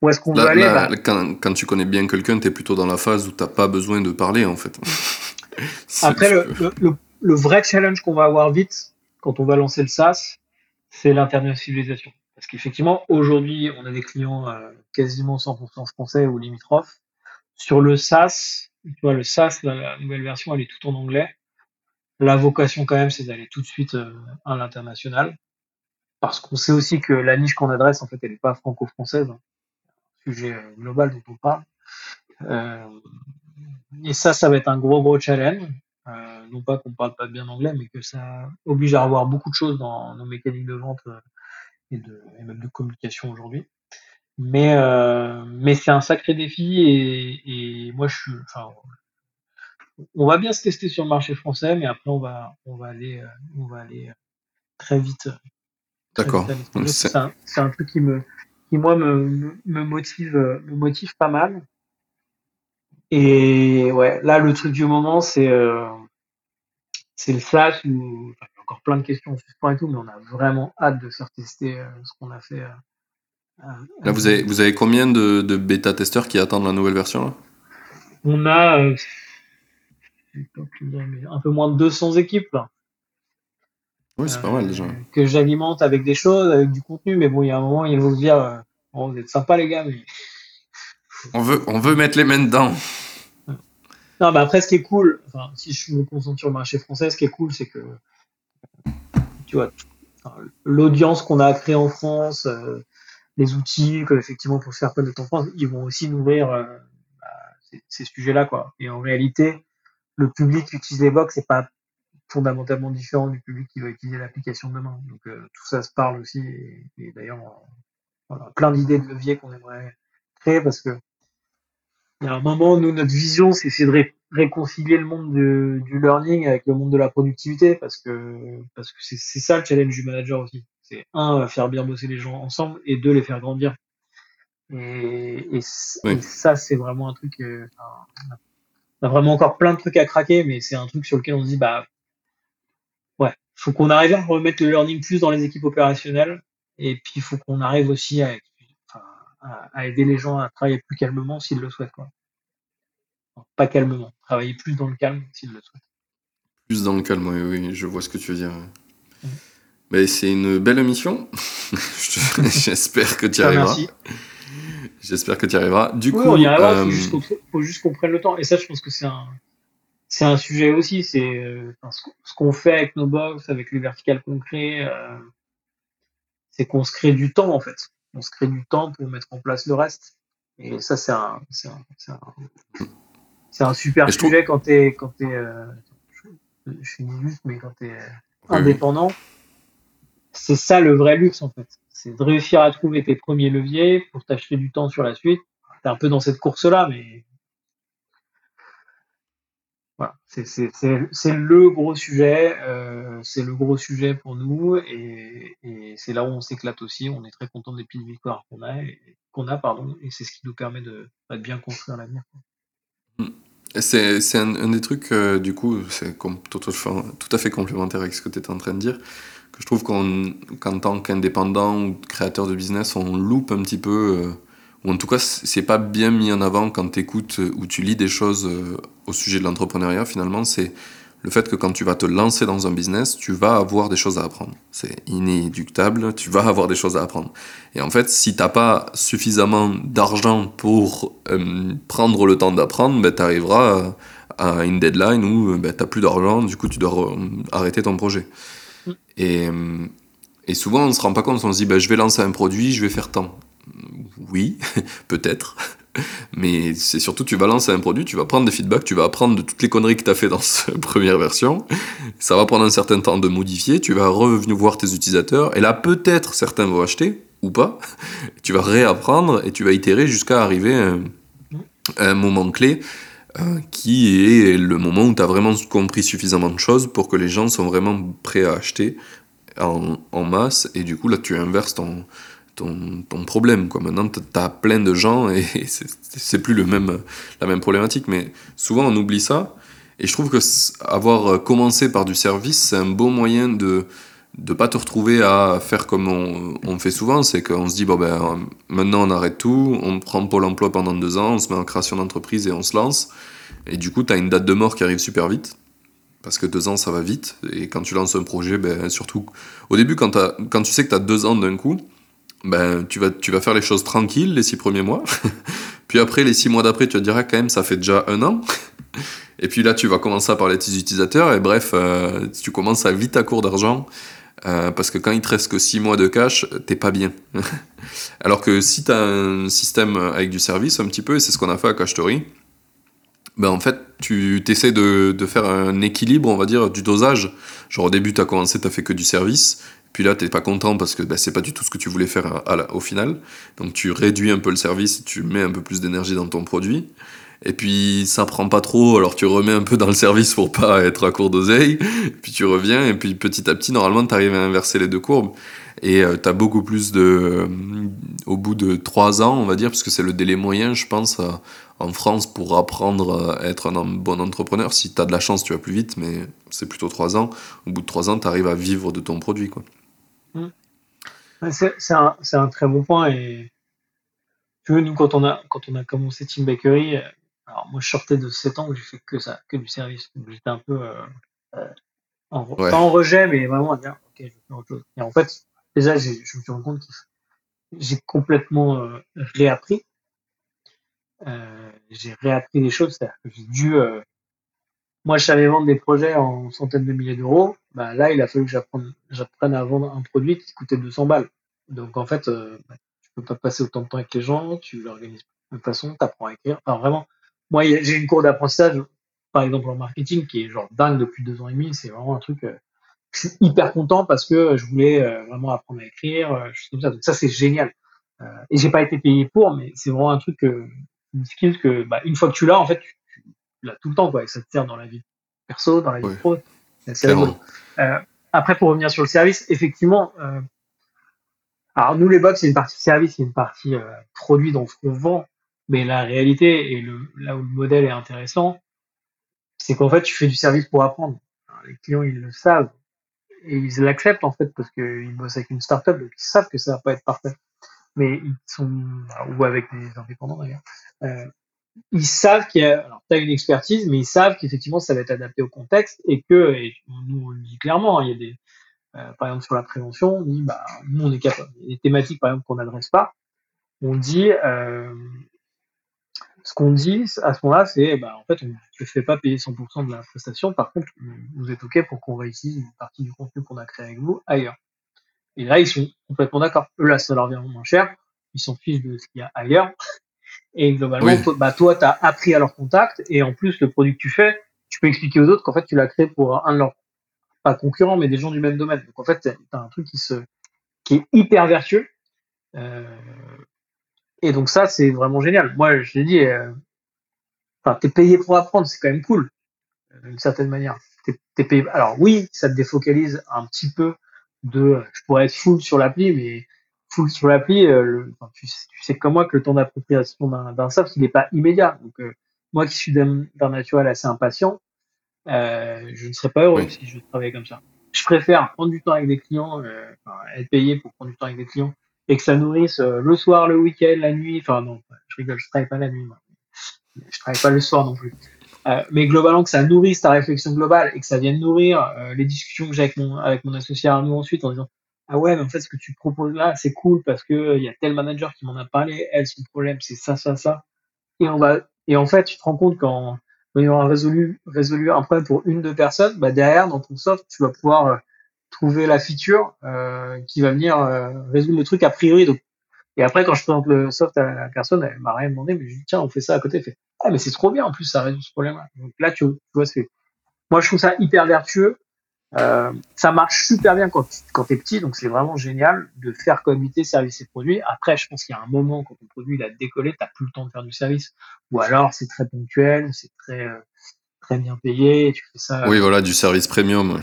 où est-ce qu'on veut aller bah quand, quand, tu connais bien quelqu'un, tu es plutôt dans la phase où tu n'as pas besoin de parler, en fait. Après, le, le, le, vrai challenge qu'on va avoir vite, quand on va lancer le SaaS, c'est l'internationalisation. Parce qu'effectivement, aujourd'hui, on a des clients euh, quasiment 100% français ou limitrophes. Sur le SaaS, tu vois, le SaaS, la, nouvelle version, elle est tout en anglais. La vocation, quand même, c'est d'aller tout de suite euh, à l'international. Parce qu'on sait aussi que la niche qu'on adresse, en fait, elle n'est pas franco-française. Hein sujet euh, global dont on parle. Et ça, ça va être un gros, gros challenge. Euh, non pas qu'on parle pas bien anglais, mais que ça oblige à revoir beaucoup de choses dans nos mécaniques de vente et, de, et même de communication aujourd'hui. Mais, mais c'est un sacré défi et, et moi je suis, enfin, on va bien se tester sur le marché français, mais après on va, on va aller, on va aller très vite. D'accord. C'est un, un, truc qui me, qui moi me, me motive me motive pas mal. Et ouais, là le truc du moment c'est euh, c'est le il y a encore plein de questions et tout, mais on a vraiment hâte de faire tester euh, ce qu'on a fait. Euh, là vous avez vous avez combien de, de bêta testeurs qui attendent la nouvelle version là? On a un peu moins de 200 équipes là. Oui, c'est pas mal déjà. Euh, que j'alimente avec des choses, avec du contenu, mais bon, il y a un moment, ils vont se dire euh, oh, vous êtes sympa les gars, mais. On veut, on veut mettre les mains dedans. Non, mais après, ce qui est cool, enfin, si je me concentre sur le marché français, ce qui est cool, c'est que, tu vois, l'audience qu'on a créée en France, euh, les outils, que, effectivement, pour se faire connaître en France, ils vont aussi nourrir bah, ces, sujets-là, quoi. Et en réalité, le public qui utilise les box, c'est pas fondamentalement différent du public qui va utiliser l'application demain. Donc euh, tout ça se parle aussi et, d'ailleurs voilà, plein d'idées de levier qu'on aimerait créer parce que il y a un moment nous notre vision c'est de réconcilier le monde du learning avec le monde de la productivité parce que parce que c'est ça le challenge du manager aussi. C'est un faire bien bosser les gens ensemble et deux les faire grandir. Et, et, ça c'est vraiment un truc euh, on a vraiment encore plein de trucs à craquer, mais c'est un truc sur lequel on se dit, bah, ouais, faut qu'on arrive à remettre le learning plus dans les équipes opérationnelles. Et puis, il faut qu'on arrive aussi à, à, aider les gens à travailler plus calmement s'ils le souhaitent. Quoi. pas calmement, travailler plus dans le calme s'ils le souhaitent. Plus dans le calme, oui, oui, je vois ce que tu veux dire. Mais c'est une belle émission. J'espère que tu y arriveras. Merci. J'espère que tu y arriveras. Du coup, on y arrivera. Il faut, juste qu'on prenne le temps. Et ça, je pense que c'est un, c'est un sujet aussi. C'est euh, ce qu'on fait avec nos box, avec les verticales qu'on crée, euh, c'est qu'on se crée du temps en fait. On se crée du temps pour mettre en place le reste. Et ça, c'est un, c'est un, c'est un, super sujet quand t'es, quand t'es, euh, je, suis juste, mais quand t'es indépendant, c'est ça le vrai luxe en fait. C'est de réussir à trouver tes premiers leviers pour t'acheter du temps sur la suite. T'es un peu dans cette course-là, mais voilà, c'est le gros sujet, euh, c'est le gros sujet pour nous et, c'est là où on s'éclate aussi. On est très content des petites victoires qu'on a, qu'on a pardon, et c'est ce qui nous permet de, de bien construire l'avenir. C'est un, un, des trucs, euh, du coup, c'est tout, tout, à fait complémentaire avec ce que tu étais en train de dire, que je trouve qu'en tant qu'indépendant ou créateur de business, on loupe un petit peu. Euh, ou en tout cas c'est pas bien mis en avant quand tu écoutes ou tu lis des choses euh, au sujet de l'entrepreneuriat finalement c'est le fait que quand tu vas te lancer dans un business, tu vas avoir des choses à apprendre. C'est inéductable, tu vas avoir des choses à apprendre. Et en fait, si t'as pas suffisamment d'argent pour euh, prendre le temps d'apprendre, ben, tu arriveras à une deadline où ben, tu n'as plus d'argent, du coup tu dois arrêter ton projet. Mm. Et, et souvent on ne se rend pas compte, on se dit ben, je vais lancer un produit, je vais faire tant oui, peut-être. Mais c'est surtout, tu vas lancer un produit, tu vas prendre des feedbacks, tu vas apprendre de toutes les conneries que tu as fait dans cette première version. Ça va prendre un certain temps de modifier, tu vas revenir voir tes utilisateurs, et là, peut-être certains vont acheter, ou pas. Tu vas réapprendre et tu vas itérer jusqu'à arriver à un, moment clé euh, qui est le moment où tu as vraiment compris suffisamment de choses pour que les gens sont vraiment prêts à acheter en, en masse, et du coup, là, tu inverses ton ton, problème. Quoi. Maintenant, tu as plein de gens et c'est plus le même, la même problématique. Mais souvent, on oublie ça. Et je trouve que avoir commencé par du service, c'est un bon moyen de ne pas te retrouver à faire comme on, fait souvent. C'est qu'on se dit, bon, ben, maintenant, on arrête tout, on prend Pôle emploi pendant deux ans, on se met en création d'entreprise et on se lance. Et du coup, tu as une date de mort qui arrive super vite parce que deux ans ça va vite et quand tu lances un projet ben, surtout au début quand, quand tu sais que tu as deux ans d'un coup ben, tu, vas, tu vas faire les choses tranquilles les six premiers mois. puis après, les six mois d'après, tu te dire, ah, quand même, ça fait déjà un an. et puis là, tu vas commencer à parler de tes utilisateurs. Et bref, euh, tu commences à vite à court d'argent. Euh, parce que quand il te reste que six mois de cash, t'es pas bien. Alors que si tu as un système avec du service un petit peu, et c'est ce qu'on a fait à Cashtory, ben en fait, tu essaies de, de, faire un équilibre, on va dire, du dosage. Genre au début, tu as commencé, tu fait que du service. Puis là, tu n'es pas content parce que bah, c'est pas du tout ce que tu voulais faire au final. Donc tu réduis un peu le service, tu mets un peu plus d'énergie dans ton produit. Et puis ça prend pas trop, alors tu remets un peu dans le service pour pas être à court d'oseille. Puis tu reviens, et puis petit à petit, normalement, tu arrives à inverser les deux courbes. Et euh, tu as beaucoup plus de. Euh, au bout de trois ans, on va dire, parce que c'est le délai moyen, je pense, euh, en France pour apprendre à être un bon entrepreneur. Si tu as de la chance, tu vas plus vite, mais c'est plutôt trois ans. Au bout de trois ans, tu arrives à vivre de ton produit. Quoi. C'est un, un, très bon point. Et tu veux, nous, quand on a, quand on a commencé Team Bakery, euh, alors moi, je sortais de 7 ans où j'ai fait que ça, que du service. J'étais un peu, euh, euh, pas en rejet, mais vraiment à dire, ok, je vais faire autre chose. Et en fait, déjà, je me suis rendu compte que j'ai complètement réappris. J'ai réappris des choses, c'est-à-dire que j'ai dû moi, je savais vendre des projets en centaines de milliers d'euros. Bah, là, il a fallu que j'apprenne à vendre un produit qui coûtait 200 balles. Donc, en fait, euh, bah, tu peux pas passer autant de temps avec les gens, tu l'organises de toute façon, tu apprends à écrire. Enfin, vraiment, moi, j'ai une cour d'apprentissage, par exemple, en marketing, qui est genre dingue depuis deux ans et demi. C'est vraiment un truc, euh, je suis hyper content parce que je voulais euh, vraiment apprendre à écrire, euh, comme ça. Donc, ça, c'est génial. Euh, et j'ai pas été payé pour, mais c'est vraiment un truc, une skill que, bah, une fois que tu l'as, en fait, tu, là tout le temps, quoi, et ça te sert dans la vie perso, dans la vie pro. C'est euh, après, pour revenir sur le service, effectivement, euh, alors nous, les box, c'est une partie service, c'est une partie euh, produit dans ce qu'on vend, mais la réalité, et le, là où le modèle est intéressant, c'est qu'en fait, tu fais du service pour apprendre. les clients, ils le savent, et ils l'acceptent, en fait, parce qu'ils bossent avec une startup, donc ils savent que ça va pas être parfait. Mais ils sont, ou avec des indépendants d'ailleurs, ils savent qu'il y a, alors tu as une expertise, mais ils savent qu'effectivement ça va être adapté au contexte et que, et nous on le dit clairement, hein, il y a des, euh, par exemple sur la prévention, on dit, bah, nous on est capable, il des thématiques par exemple qu'on n'adresse pas, on dit, euh, ce qu'on dit à ce moment-là, c'est, bah, en fait, on ne fait pas payer 100% de la prestation, par contre, vous êtes OK pour qu'on réussisse une partie du contenu qu'on a créé avec vous ailleurs. Et là, ils sont complètement d'accord. Eux, là, ça leur vient moins cher, ils s'en fichent de ce qu'il y a ailleurs. Et globalement, toi, bah, toi, tu as appris à leur contact et en plus, le produit que tu fais, tu peux expliquer aux autres qu'en fait, tu l'as créé pour un de leurs, pas concurrents, mais des gens du même domaine. Donc en fait, tu as un truc qui, se, qui est hyper vertueux. Euh, et donc ça, c'est vraiment génial. Moi, je l'ai dit, euh, enfin, t'es payé pour apprendre, c'est quand même cool, euh, d'une certaine manière. T'es, payé. Alors oui, ça te défocalise un petit peu de, je pourrais être full sur l'appli, mais full sur l'appli, euh, tu, tu, sais comme moi que le temps d'appropriation d'un soft, il n'est pas immédiat. Donc, euh, moi qui suis d'un naturel assez impatient, euh, je ne serais pas heureux si je travaillais comme ça. Je préfère prendre du temps avec des clients, euh, enfin, être payé pour prendre du temps avec des clients et que ça nourrisse euh, le soir, le week-end, la nuit. Enfin non, je rigole, je travaille pas la nuit. Moi. Je travaille pas le soir non plus. Euh, mais globalement que ça nourrisse ta réflexion globale et que ça vienne nourrir les discussions que j'ai avec mon avec mon associé Arnaud ensuite en disant ah ouais, mais en fait, ce que tu proposes là, c'est cool parce que euh, il y a tel manager qui m'en a parlé, elle, son problème, c'est ça, ça, ça. Et on va, et en fait, tu te rends compte qu'en ayant résolu, résolu un problème pour une, deux personnes, bah derrière, dans ton soft, tu vas pouvoir euh, trouver la feature euh, qui va venir euh, résoudre le truc a priori. Donc, Et après, quand je présente le soft à la personne, elle m'a rien demandé, mais je dis, tiens, on fait ça à côté. Fait, ah, mais c'est trop bien, en plus, ça résout ce problème-là. Donc là, tu, vois, c'est, moi, je trouve ça hyper vertueux. Euh, ça marche super bien quand, quand tu es petit, donc c'est vraiment génial de faire cohabiter services et produits. Après, je pense qu'il y a un moment quand ton produit il a décollé, tu plus le temps de faire du service. Ou alors c'est très ponctuel, c'est très, euh, très bien payé, tu fais ça. Oui, voilà, du service premium.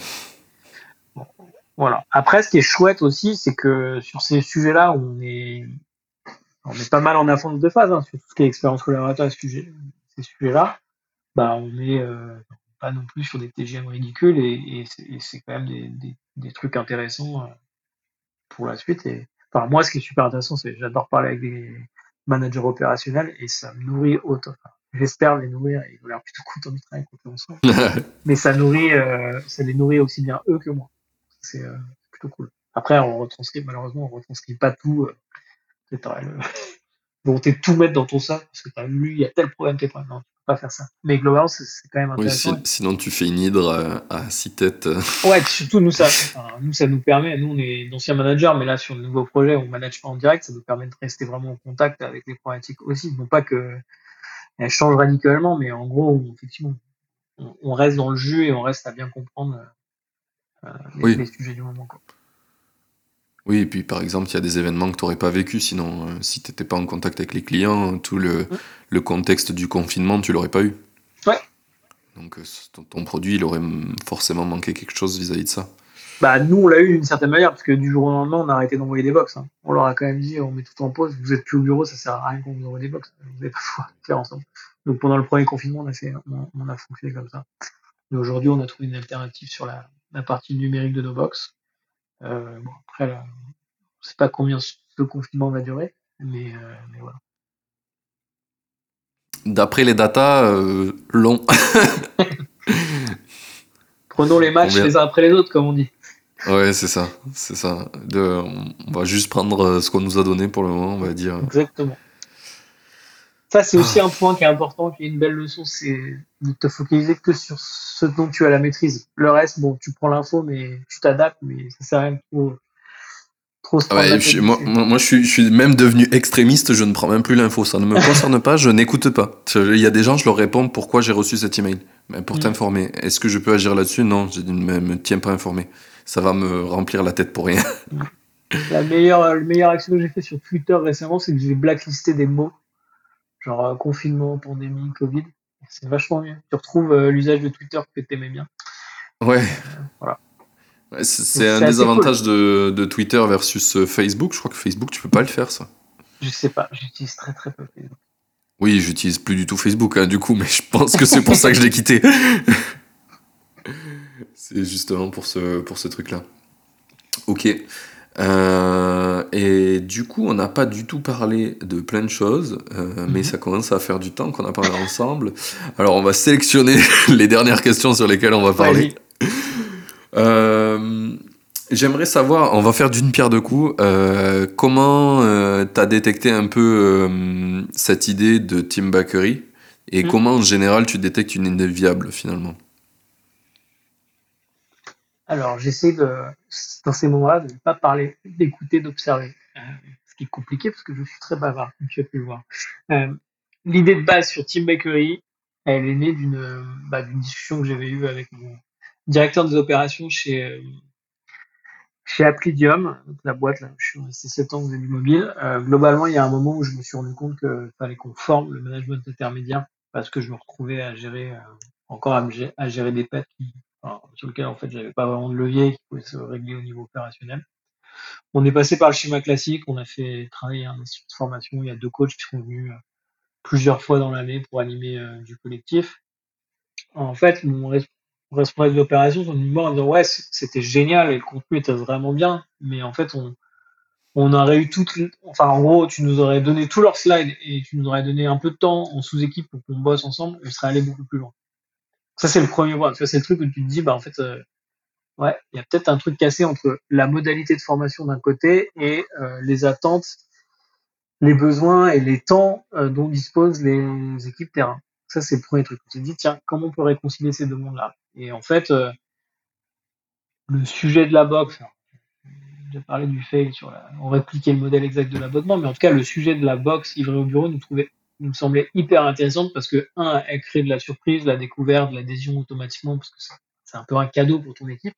voilà. Après, ce qui est chouette aussi, c'est que sur ces sujets-là, on est, on est pas mal en avance de phase, hein, sur tout ce qui est expérience collaborateur et ces sujets-là. Bah, on est, euh, pas non plus sur des TGM ridicules et, c'est quand même des, des, trucs intéressants euh, pour la suite. Et enfin, moi, ce qui est super intéressant, c'est j'adore parler avec des managers opérationnels et ça me nourrit autant. J'espère les nourrir ils ont l'air plutôt contents du travail qu'on fait ensemble. Mais ça nourrit, euh, ça les nourrit aussi bien eux que moi. C'est euh, plutôt cool. Après, on retranscrit, malheureusement, on retranscrit pas tout. Euh, le volonté de tout mettre dans ton sac parce que tu as lu, il y a tel problème, tel problème pas faire ça. Mais globalement, c'est quand même intéressant. Oui, sinon, tu fais une hydre à, six têtes. Ouais, surtout nous ça, nous, ça nous permet, nous, on est d'anciens managers, mais là, sur le nouveau projet, on manage pas en direct, ça nous permet de rester vraiment en contact avec les problématiques aussi. Non pas que elles changent radicalement, mais en gros, effectivement, on, reste dans le jeu et on reste à bien comprendre euh, les, sujets du moment. Quoi. Oui, et puis par exemple, il y a des événements que tu n'aurais pas vécu, sinon, euh, si tu n'étais pas en contact avec les clients, tout le, le contexte du confinement, tu l'aurais pas eu. Ouais. Donc euh, ton, produit, il aurait forcément manqué quelque chose vis-à-vis de ça. Bah, nous, on l'a eu d'une certaine manière, parce que du jour au lendemain, on a arrêté d'envoyer des box. Hein. On leur a quand même dit, on met tout en pause, vous êtes plus au bureau, ça sert à rien qu'on vous envoie des box. Vous n'avez pas pouvoir faire ensemble. Donc pendant le premier confinement, on a, fait, on, a fonctionné comme ça. Et aujourd'hui, on a trouvé une alternative sur la, la partie numérique de nos box. Euh, bon, après, là, je sais pas combien ce confinement va durer, mais, euh, mais voilà. D'après les datas, euh, long. Prenons les matchs les uns après les autres, comme on dit. Ouais, c'est ça, c'est ça. De, on va juste prendre ce qu'on nous a donné pour le moment, on va dire. Exactement. Ça, c'est aussi un point qui est important, qui est une belle leçon, c'est de te focaliser que sur ce dont tu as la maîtrise. Le reste, bon, tu prends l'info, mais tu t'adaptes, mais ça sert à rien trop, trop ah moi, moi, je, suis, je suis même devenu extrémiste, je ne prends même plus l'info. Ça ne me concerne pas, je n'écoute pas. Il y a des gens, je leur réponds pourquoi j'ai reçu cet email? Mais pour mm. t'informer. Est-ce que je peux agir là-dessus? Non, je ne me, tiens pas informé. Ça va me remplir la tête pour rien. La meilleure, la meilleure action que j'ai fait sur Twitter récemment, c'est que j'ai blacklisté des mots genre euh, confinement, pandémie, Covid. C'est vachement mieux. Tu retrouves euh, l'usage de Twitter que tu aimais bien. Ouais. Euh, voilà. c'est un des avantages de, Twitter versus Facebook. Je crois que Facebook, tu peux pas le faire, ça. Je sais pas, j'utilise très très peu Facebook. Oui, j'utilise plus du tout Facebook, hein, du coup, mais je pense que c'est pour ça que je l'ai quitté. c'est justement pour ce, pour ce truc-là. Ok. Euh, et du coup, on n'a pas du tout parlé de plein de choses, euh, mais mhm. ça commence à faire du temps qu'on a parlé ensemble. Alors, on va sélectionner les dernières questions sur lesquelles on va parler. Euh, j'aimerais savoir, on va faire d'une pierre deux coups, comment tu as détecté un peu cette idée de Team Bakery et mhm. comment en général tu détectes une idée viable finalement? Alors, j'essaie de, dans ces moments-là, de ne pas parler, d'écouter, d'observer. Euh, ce qui est compliqué parce que je suis très bavard, comme tu as pu le voir. Euh, L'idée de base sur Team Bakery, elle est née d'une bah, discussion que j'avais eue avec mon directeur des opérations chez, euh, chez Applidium, la boîte là, je suis resté 7 ans dans du mobile. Euh, globalement, il y a un moment où je me suis rendu compte qu'il fallait qu'on forme le management intermédiaire parce que je me retrouvais à gérer, encore à, à, gérer des pets qui sur lequel en fait j'avais pas vraiment de levier qui pouvait se régler au niveau opérationnel. On est passé par le schéma classique, on a fait travailler un institut de formation, il y a deux coachs qui sont venus euh, plusieurs fois dans l'année pour animer euh, du collectif. En fait, mon responsable d'opération sont venus en disant ouais c'était génial et le contenu était vraiment bien, mais en fait on on aurait eu toutes, enfin en gros, tu nous aurais donné tous leurs slides et tu nous aurais donné un peu de temps en sous-équipe pour qu'on bosse ensemble, on serait allé beaucoup plus loin. Ça, c'est le premier point. c'est le truc où tu te dis, bah, en fait, euh, ouais, il y a peut-être un truc cassé entre la modalité de formation d'un côté et euh, les attentes, les besoins et les temps euh, dont disposent les équipes terrain. Ça, c'est le premier truc. Tu te dis, tiens, comment on peut réconcilier ces deux mondes-là? Et en fait, le sujet de la boxe, déjà parlé du fail sur la, on répliquait le modèle exact de l'abonnement, mais en tout cas, le sujet de la box livrée au bureau nous trouvait, nous semblait hyper intéressante parce que, un, elle crée de la surprise, la découverte, l'adhésion automatiquement parce que c'est un peu un cadeau pour ton équipe.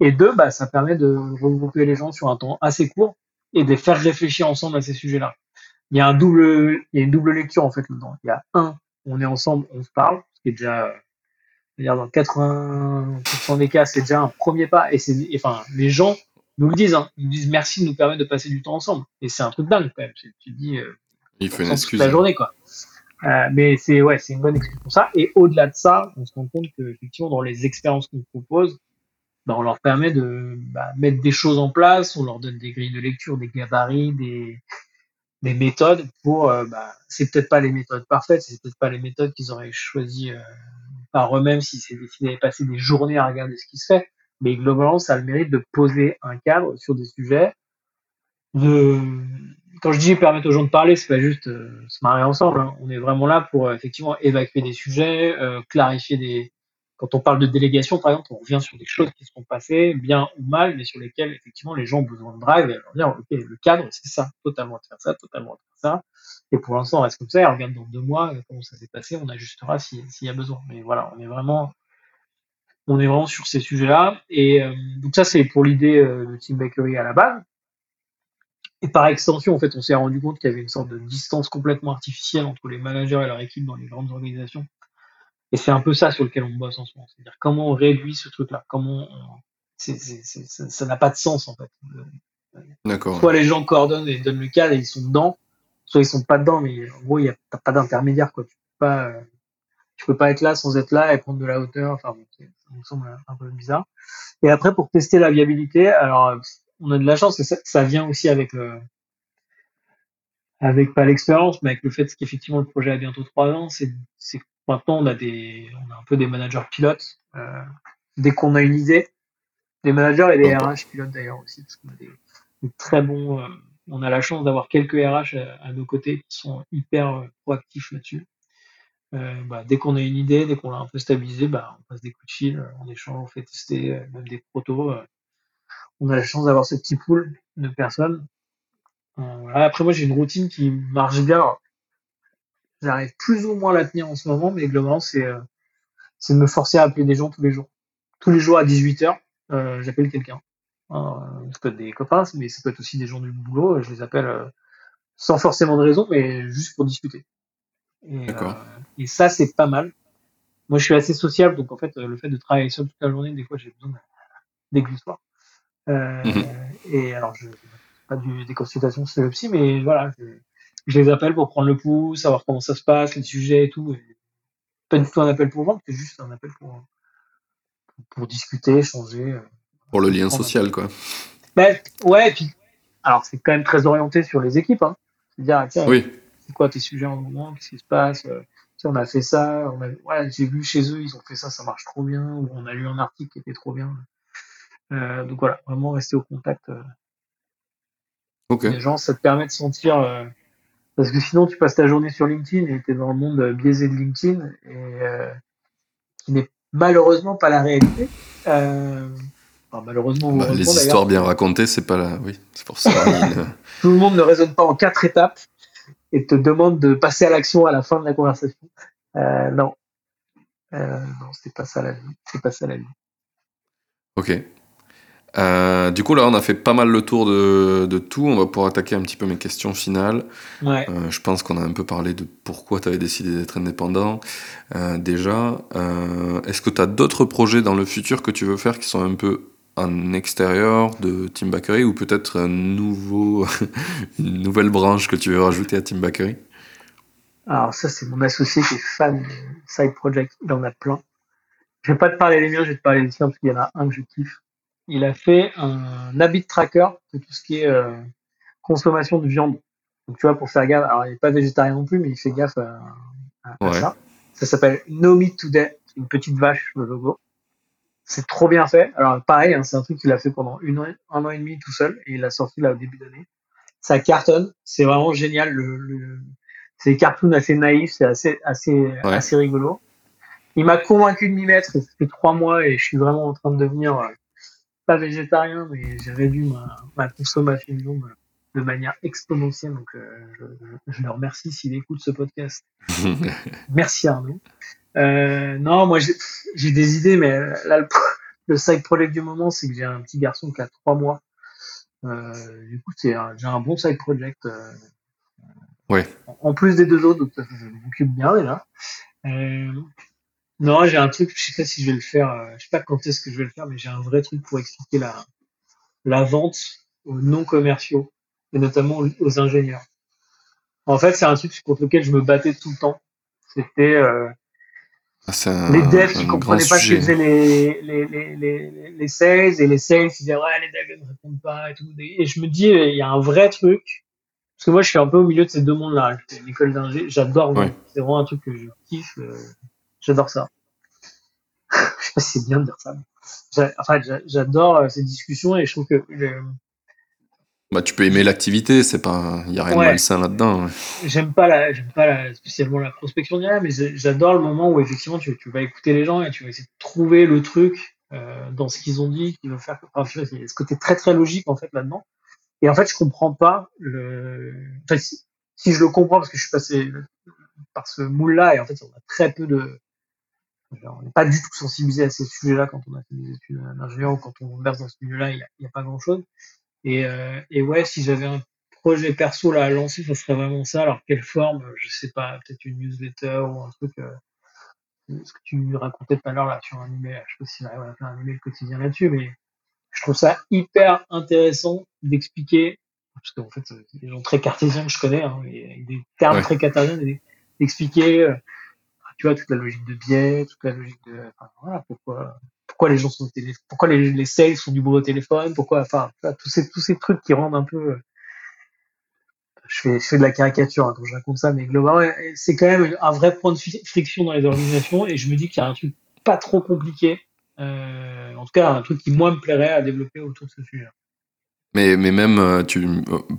Et deux, bah, ça permet de regrouper les gens sur un temps assez court et de les faire réfléchir ensemble à ces sujets-là. Il y a un double, il y a une double lecture, en fait, dedans. Il y a un, on est ensemble, on se parle, ce qui est déjà, dans 80% des cas, c'est déjà un premier pas. Et c'est, enfin, les gens nous le disent, hein. Ils nous disent merci de nous permettre de passer du temps ensemble. Et c'est un truc dingue, quand même. Tu te dis, euh, il fait une excuse. la journée, quoi. Euh, mais c'est, ouais, c'est une bonne excuse pour ça. Et au-delà de ça, on se rend compte que, effectivement, dans les expériences qu'on propose, bah, on leur permet de bah, mettre des choses en place, on leur donne des grilles de lecture, des gabarits, des, des méthodes pour, euh, bah, c'est peut-être pas les méthodes parfaites, c'est peut-être pas les méthodes qu'ils auraient choisies euh, par eux-mêmes si c'est décidé de passer des journées à regarder ce qui se fait, mais globalement, ça a le mérite de poser un cadre sur des sujets, de, quand je dis permettre aux gens de parler, c'est pas juste euh, se marrer ensemble, hein. on est vraiment là pour effectivement évacuer des sujets, clarifier des, quand on parle de délégation, par exemple, on revient sur des choses qui se sont passées, bien ou mal, mais sur lesquelles, effectivement, les gens ont besoin de drive et leur dire, OK, le cadre, c'est ça, totalement faire ça, totalement faire ça. Et pour l'instant, on reste comme ça, et on regarde dans deux mois comment ça s'est passé, on ajustera s'il y a besoin. Mais voilà, on est vraiment, on est vraiment sur ces sujets-là. Et euh, donc ça, c'est pour l'idée euh, de Team Bakery à la base. Et par extension, en fait, on s'est rendu compte qu'il y avait une sorte de distance complètement artificielle entre les managers et leur équipe dans les grandes organisations et c'est un peu ça sur lequel on bosse en ce moment. C'est-à-dire comment on réduit ce truc-là, comment on... ça n'a pas de sens en fait. D'accord. Soit les gens coordonnent et donnent le cadre et ils sont dedans, soit ils sont pas dedans, mais en gros, il n'y a pas d'intermédiaire. Quoi. Tu peux pas, tu peux pas être là sans être là et prendre de la hauteur. Enfin, bon, ça me semble un peu bizarre. Et après, pour tester la viabilité, alors on a de la chance que ça, vient aussi avec le, avec pas l'expérience, mais avec le fait qu'effectivement le projet a bientôt trois ans, c'est Maintenant, on a on a un peu des managers pilotes. Euh, dès qu'on a une idée, des managers et des RH pilotes d'ailleurs aussi, parce qu'on a des, très bons. Euh, on a la chance d'avoir quelques RH à, nos côtés qui sont hyper euh, proactifs là-dessus. Bah, dès qu'on a une idée, dès qu'on l'a un peu stabilisé, bah, on passe des coups de fil, on échange, on fait tester même des protos. On a la chance d'avoir ce petit pool de personnes. Après, moi, j'ai une routine qui marche bien. J'arrive plus ou moins à la tenir en ce moment, mais globalement, c'est euh, c'est de me forcer à appeler des gens tous les jours. Tous les jours à 18h, euh, j'appelle quelqu'un. Euh, ça peut être des copains, mais ça peut être aussi des gens du boulot. Je les appelle euh, sans forcément de raison, mais juste pour discuter. Et, euh, et ça, c'est pas mal. Moi, je suis assez sociable, donc en fait, le fait de travailler seul toute la journée, des fois, j'ai besoin d'exutoire. Euh, mhm. Et alors, je pas du, des consultations sur le psy, mais voilà, je, je les appelle pour prendre le pouls, savoir comment ça se passe, les sujets et tout. pas du tout un appel pour vendre, c'est juste un appel pour, pour discuter, échanger. Euh, pour le lien social, quoi. Ben, ouais, et puis, alors c'est quand même très orienté sur les équipes. Hein. C'est-à-dire, tiens, oui. c'est quoi tes sujets en ce moment, qu'est-ce qui se passe euh, on a fait ça, on a, ouais, j'ai vu chez eux, ils ont fait ça, ça marche trop bien, ou on a lu un article qui était trop bien. Euh, donc voilà, vraiment rester au contact euh, okay. des gens, ça te permet de sentir euh, parce que sinon, tu passes ta journée sur LinkedIn et tu es dans le monde biaisé de LinkedIn, et, qui n'est malheureusement pas la réalité. Enfin, malheureusement, bah, les histoires bien racontées, c'est pas la. Oui, c'est pour ça. Tout le monde ne raisonne pas en quatre étapes et te demande de passer à l'action à la fin de la conversation. Euh, non. Euh, non, c'est pas ça la vie. C'est pas ça la vie. Ok. Euh, du coup, là, on a fait pas mal le tour de, de, tout. On va pouvoir attaquer un petit peu mes questions finales. Ouais. Euh, je pense qu'on a un peu parlé de pourquoi tu avais décidé d'être indépendant. Euh, déjà, est-ce que tu as d'autres projets dans le futur que tu veux faire qui sont un peu en extérieur de Team Bakery ou peut-être un nouveau, une nouvelle branche que tu veux rajouter à Team Bakery? Alors, ça, c'est mon associé qui est fan de Side Project. Il en a plein. Je vais pas te parler des miens, je vais te parler des tiens parce qu'il y en a un que je kiffe il a fait un habit tracker de tout ce qui est euh, consommation de viande. Donc tu vois, pour faire gaffe, alors il n'est pas végétarien non plus, mais il fait gaffe à, ça. Ça s'appelle No Meat Today, une petite vache, le logo. C'est trop bien fait. Alors pareil, hein, c'est un truc qu'il a fait pendant une, un an et demi tout seul, et il l'a sorti là au début d'année. Ça cartonne, c'est vraiment génial. Le, le... C'est des cartoons assez naïfs, c'est assez, assez, assez rigolo. Il m'a convaincu de m'y mettre, ça fait trois mois et je suis vraiment en train de devenir euh, pas végétarien, mais j'ai réduit ma, ma consommation de viande de manière exponentielle. Donc, euh, je, je, le remercie s'il écoute ce podcast. Merci Arnaud. Euh, non, moi j'ai des idées, mais là, le, le side project du moment, c'est que j'ai un petit garçon qui a trois mois. Euh, du coup, c'est j'ai un bon side project. Ouais. En, plus des deux autres, donc je m'occupe bien déjà. Euh, non, j'ai un truc, je sais pas si je vais le faire, euh, je sais pas quand est-ce que je vais le faire, mais j'ai un vrai truc pour expliquer la, la vente aux non commerciaux et notamment aux ingénieurs. En fait, c'est un truc contre lequel je me battais tout le temps. C'était euh, ah, les devs qui comprenaient pas ce que faisaient les, les, les, les, les sales et les sales qui disaient ouais les devs ne répondent pas et tout. Et je me dis il y a un vrai truc parce que moi je suis un peu au milieu de ces deux mondes-là. L'école d'ingé, j'adore. C'est vraiment un truc que je kiffe. Euh, j'adore ça. je sais pas si c'est bien de dire ça. Enfin, j'adore euh, ces discussions et je trouve que bah, tu peux aimer l'activité, c'est pas, il y a rien de malsain là-dedans. J'aime pas la, j'aime pas la, spécialement la prospection derrière, mais j'adore le moment où effectivement tu, tu, vas écouter les gens et tu vas essayer de trouver le truc euh, dans ce qu'ils ont dit, qui va faire. Enfin, il y a ce côté très très logique en fait là-dedans. Et en fait, je comprends pas le. Enfin, si, si, je le comprends parce que je suis passé par ce moule-là et en fait, on a très peu de. On n'est pas du tout sensibilisé à ces sujets-là quand on a fait des études d'ingénieur ou quand on verse dans ce milieu-là, il n'y a, a, pas grand-chose. Et, euh, et ouais, si j'avais un projet perso là à lancer, ça serait vraiment ça. Alors quelle forme Je sais pas, peut-être une newsletter ou un truc. Euh, ce que tu racontais tout à l'heure là sur un email. Je sais pas si j'arrive à faire un email quotidien là-dessus, mais je trouve ça hyper intéressant d'expliquer, parce qu'en fait, des gens très cartésiens que je connais, hein, et des termes très cartésiens, d'expliquer, euh, tu vois, toute la logique de biais, toute la logique de, enfin, voilà, pourquoi, pourquoi les gens sont au téléphone, pourquoi les, les sales font du boulot au téléphone, pourquoi, enfin, tous ces, tous ces trucs qui rendent un peu, euh, je fais, je fais de la caricature hein, quand je raconte ça, mais globalement, c'est quand même un vrai point de friction dans les organisations et je me dis qu'il y a un truc pas trop compliqué, euh, en tout cas, un truc qui, moi, me plairait à développer autour de ce sujet. Mais, mais même euh, tu,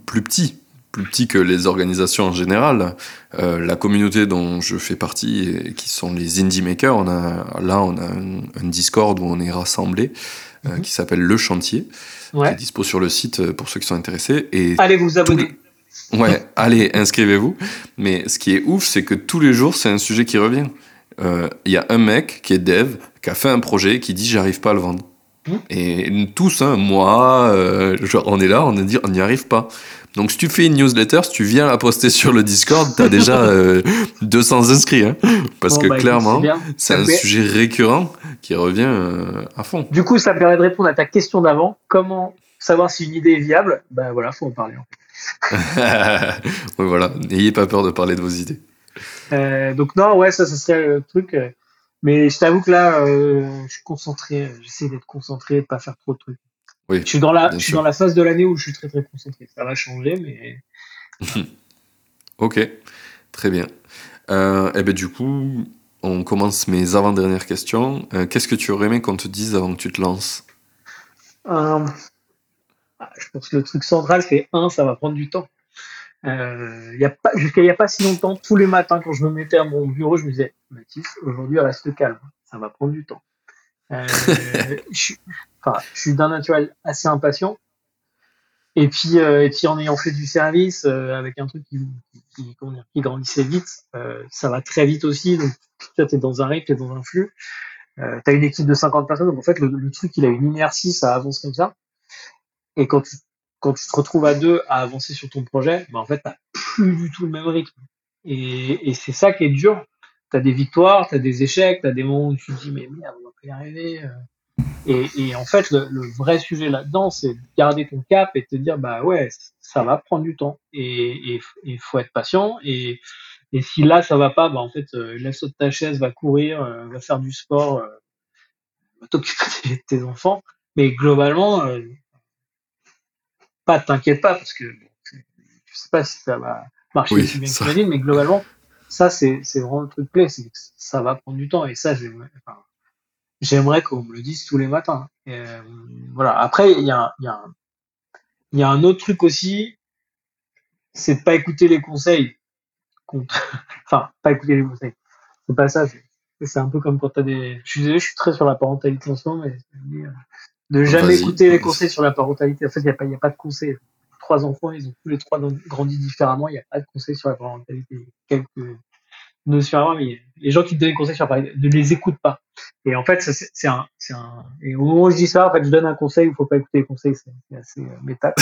plus petit, plus petit que les organisations en général. Euh, la communauté dont je fais partie, et qui sont les indie makers, on a, là on a un, Discord où on est rassemblés, euh, mhm. qui s'appelle Le Chantier, qui est dispo sur le site euh, pour ceux qui sont intéressés. Et allez vous abonner. Ouais, allez, inscrivez-vous. Mais ce qui est ouf, c'est que tous les jours, c'est un sujet qui revient. Il y a un mec qui est dev, qui a fait un projet, qui dit j'arrive pas à le vendre. Mhm. Et tous, hein, moi, genre, on est là, on dit on n'y arrive pas. Donc si tu fais une newsletter, si tu viens la poster sur le Discord, tu as déjà 200 euh, inscrits. Hein. parce que bah, clairement, c'est un sujet récurrent qui revient euh, à fond. Du coup, ça me permet de répondre à ta question d'avant. Comment savoir si une idée est viable? Ben voilà, faut en parler. oui, voilà, n'ayez pas peur de parler de vos idées. Euh, donc non, ouais, ça, ça serait le truc. Mais je t'avoue que là, je suis concentré. J'essaie d'être concentré, de pas faire trop de trucs je suis dans la, je suis dans la phase de l'année où je suis très très concentré. Ça va changer, mais. ok, très bien. Euh, et eh ben du coup, on commence mes avant-dernières questions. Euh, qu'est-ce que tu aurais aimé qu'on te dise avant que tu te lances? Euh, Je pense que le truc central, c'est un, ça va prendre du temps. Euh, jusqu'à il n'y a pas si longtemps, tous les matins, quand je me mettais à mon bureau, je me disais, Mathis, aujourd'hui, reste calme, ça va prendre du temps. Euh, je, suis d'un naturel assez impatient. Et puis, euh, et puis en ayant fait du service euh, avec un truc qui, qui, grandissait vite, ça va très vite aussi. Donc, tu es dans un rythme, tu es dans un flux. Tu as une équipe de 50 personnes. Donc, en fait, le, truc, il a une inertie, ça avance comme ça. Et quand tu, quand tu te retrouves à deux à avancer sur ton projet, bah, en fait, tu plus du tout le même rythme. Et, et c'est ça qui est dur. Tu as des victoires, tu as des échecs, tu as des moments où tu te dis, mais merde, y arriver. Euh. Et, et, en fait, le, le vrai sujet là-dedans, c'est de garder ton cap et de te dire, bah ouais, ça va prendre du temps et il faut être patient. Et, et si là, ça va pas, bah en fait, euh, laisse de ta chaise, va courir, euh, va faire du sport, euh, va t'occuper de tes enfants. Mais globalement, pas t'inquiète pas parce que je sais pas si ça va marcher aussi bien que tu mais globalement, ça c'est vraiment le truc clé, c'est que ça va prendre du temps et ça, j'ai enfin, j'aimerais qu'on me le dise tous les matins. Euh, voilà. Après, il y a, y, a y a un autre truc aussi, c'est de pas écouter les conseils. enfin, pas écouter les conseils. C'est pas ça. C'est un peu comme quand t'as des. Je suis désolé, je suis très sur la parentalité en ce moment, mais de jamais écouter les conseils sur la parentalité. En fait, il n'y a, pas, a pas de conseils. Trois enfants, ils ont tous les trois grandi différemment. Il n'y a pas de conseils sur la parentalité. Quelques notions mais les gens qui te donnent des conseils sur parentalité, ne les écoute pas. Et en fait, c'est un, un, et au moment où je dis ça, en fait, je donne un conseil, il faut pas écouter les conseils, c'est assez euh, méta.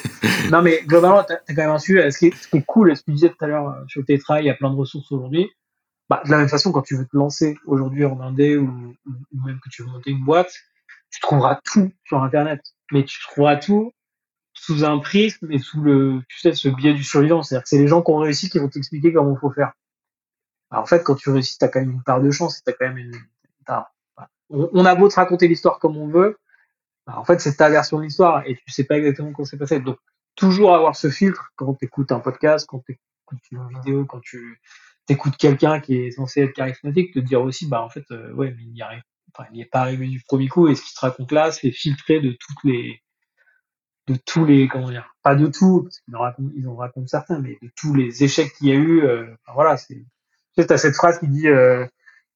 non, mais globalement, tu as, quand même un sujet. Ce qui, est, ce qui est cool, ce que tu disais tout à l'heure euh, sur le télétravail, il y a plein de ressources aujourd'hui. Bah, de la même façon, quand tu veux te lancer aujourd'hui en Indé ou, ou, même que tu veux monter une boîte, tu trouveras tout sur Internet. Mais tu trouveras tout sous un prisme et sous le, tu sais, ce biais du survivant. C'est-à-dire que c'est les gens qui ont réussi qui vont t'expliquer comment il faut faire. Alors, en fait, quand tu réussis, tu as quand même une part de chance, tu as quand même une, on, a beau te raconter l'histoire comme on veut, bah, en fait, c'est ta version de l'histoire et tu sais pas exactement comment c'est passé. Donc, toujours avoir ce filtre quand tu écoutes un podcast, quand tu écoutes une vidéo, quand tu écoutes quelqu'un qui est censé être charismatique, te dire aussi, bah, en fait, euh, ouais, mais il n'y enfin, il est pas arrivé du premier coup et ce qui te raconte là, c'est filtré de toutes les, de tous les, comment dire, pas de tout, parce qu'ils en racontent, ils en racontent certains, mais de tous les échecs qu'il y a eu, euh, voilà, c'est, tu sais, as cette phrase qui dit, euh,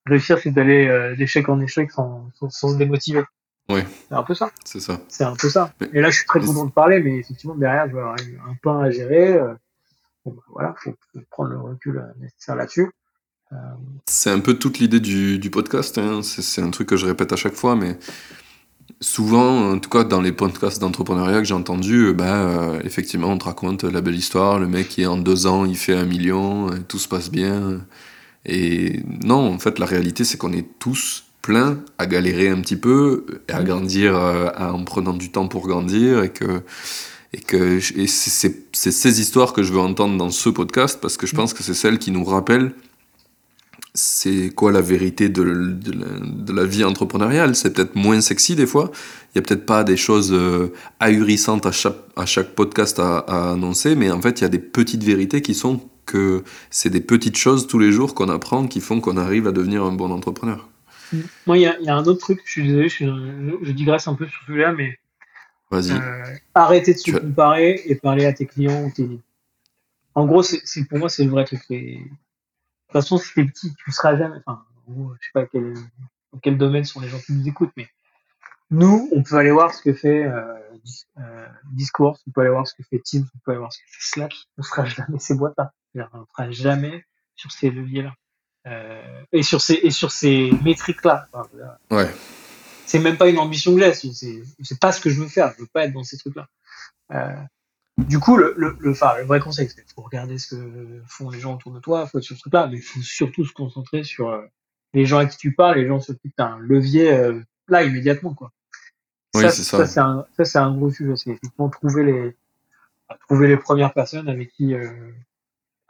réussir, c'est d'aller euh, d'échec en échec sans, sans, se démotiver. Oui. C'est un peu ça. C'est ça. C'est un peu ça. Et là, je suis très content de parler, mais effectivement, derrière, je vais avoir un pain à gérer. Euh, bon, bah, voilà, faut, prendre le recul euh, nécessaire là-dessus. Euh... C'est un peu toute l'idée du, du, podcast. Hein. C'est un truc que je répète à chaque fois, mais souvent, en tout cas dans les podcasts d'entrepreneuriat que j'ai entendus, bah, effectivement, on te raconte la belle histoire. Le mec qui en deux ans, il fait un million, tout se passe bien. Et non, en fait, la réalité, c'est qu'on est tous pleins à galérer un petit peu, et à grandir euh, en prenant du temps pour grandir, et que, et que et c'est ces histoires que je veux entendre dans ce podcast, parce que je pense que c'est celles qui nous rappellent c'est quoi la vérité de, de, la, vie entrepreneuriale. C'est peut-être moins sexy des fois. Il n'y a peut-être pas des choses euh, ahurissantes à chaque, à chaque podcast à, à, annoncer, mais en fait, il y a des petites vérités qui sont que c'est des petites choses tous les jours qu'on apprend qui font qu'on arrive à devenir un bon entrepreneur. Moi, il y, a un autre truc, je suis désolé, je, digresse un peu sur celui-là, mais Vas-y. Euh, arrêter de se comparer et parler à tes clients ou tes En gros, c'est, pour moi, c'est le vrai truc. De toute façon, si t'es petit, tu seras jamais. Enfin, je sais pas quel, dans quel domaine sont les gens qui nous écoutent, mais nous, on peut aller voir ce que fait euh, euh, Discourse, on peut aller voir ce que fait Teams, on peut aller voir ce que fait Slack. On sera jamais ces boîtes-là. On sera jamais sur ces leviers-là. Euh, et sur ces et sur ces métriques-là. ouais. C'est même pas une ambition que j'ai. C'est pas ce que je veux faire. Je veux pas être dans ces trucs-là. Euh, du coup, le, le, le, enfin, le vrai conseil, c'est faut regarder ce que font les gens autour de toi, faut être sur ce truc-là, mais il faut surtout se concentrer sur euh, les gens à qui tu parles, les gens sur qui tu as un levier euh, là immédiatement, quoi. Oui, c'est ça. Ça, c'est un, un, gros sujet. C'est effectivement trouver les, trouver les premières personnes avec qui, euh,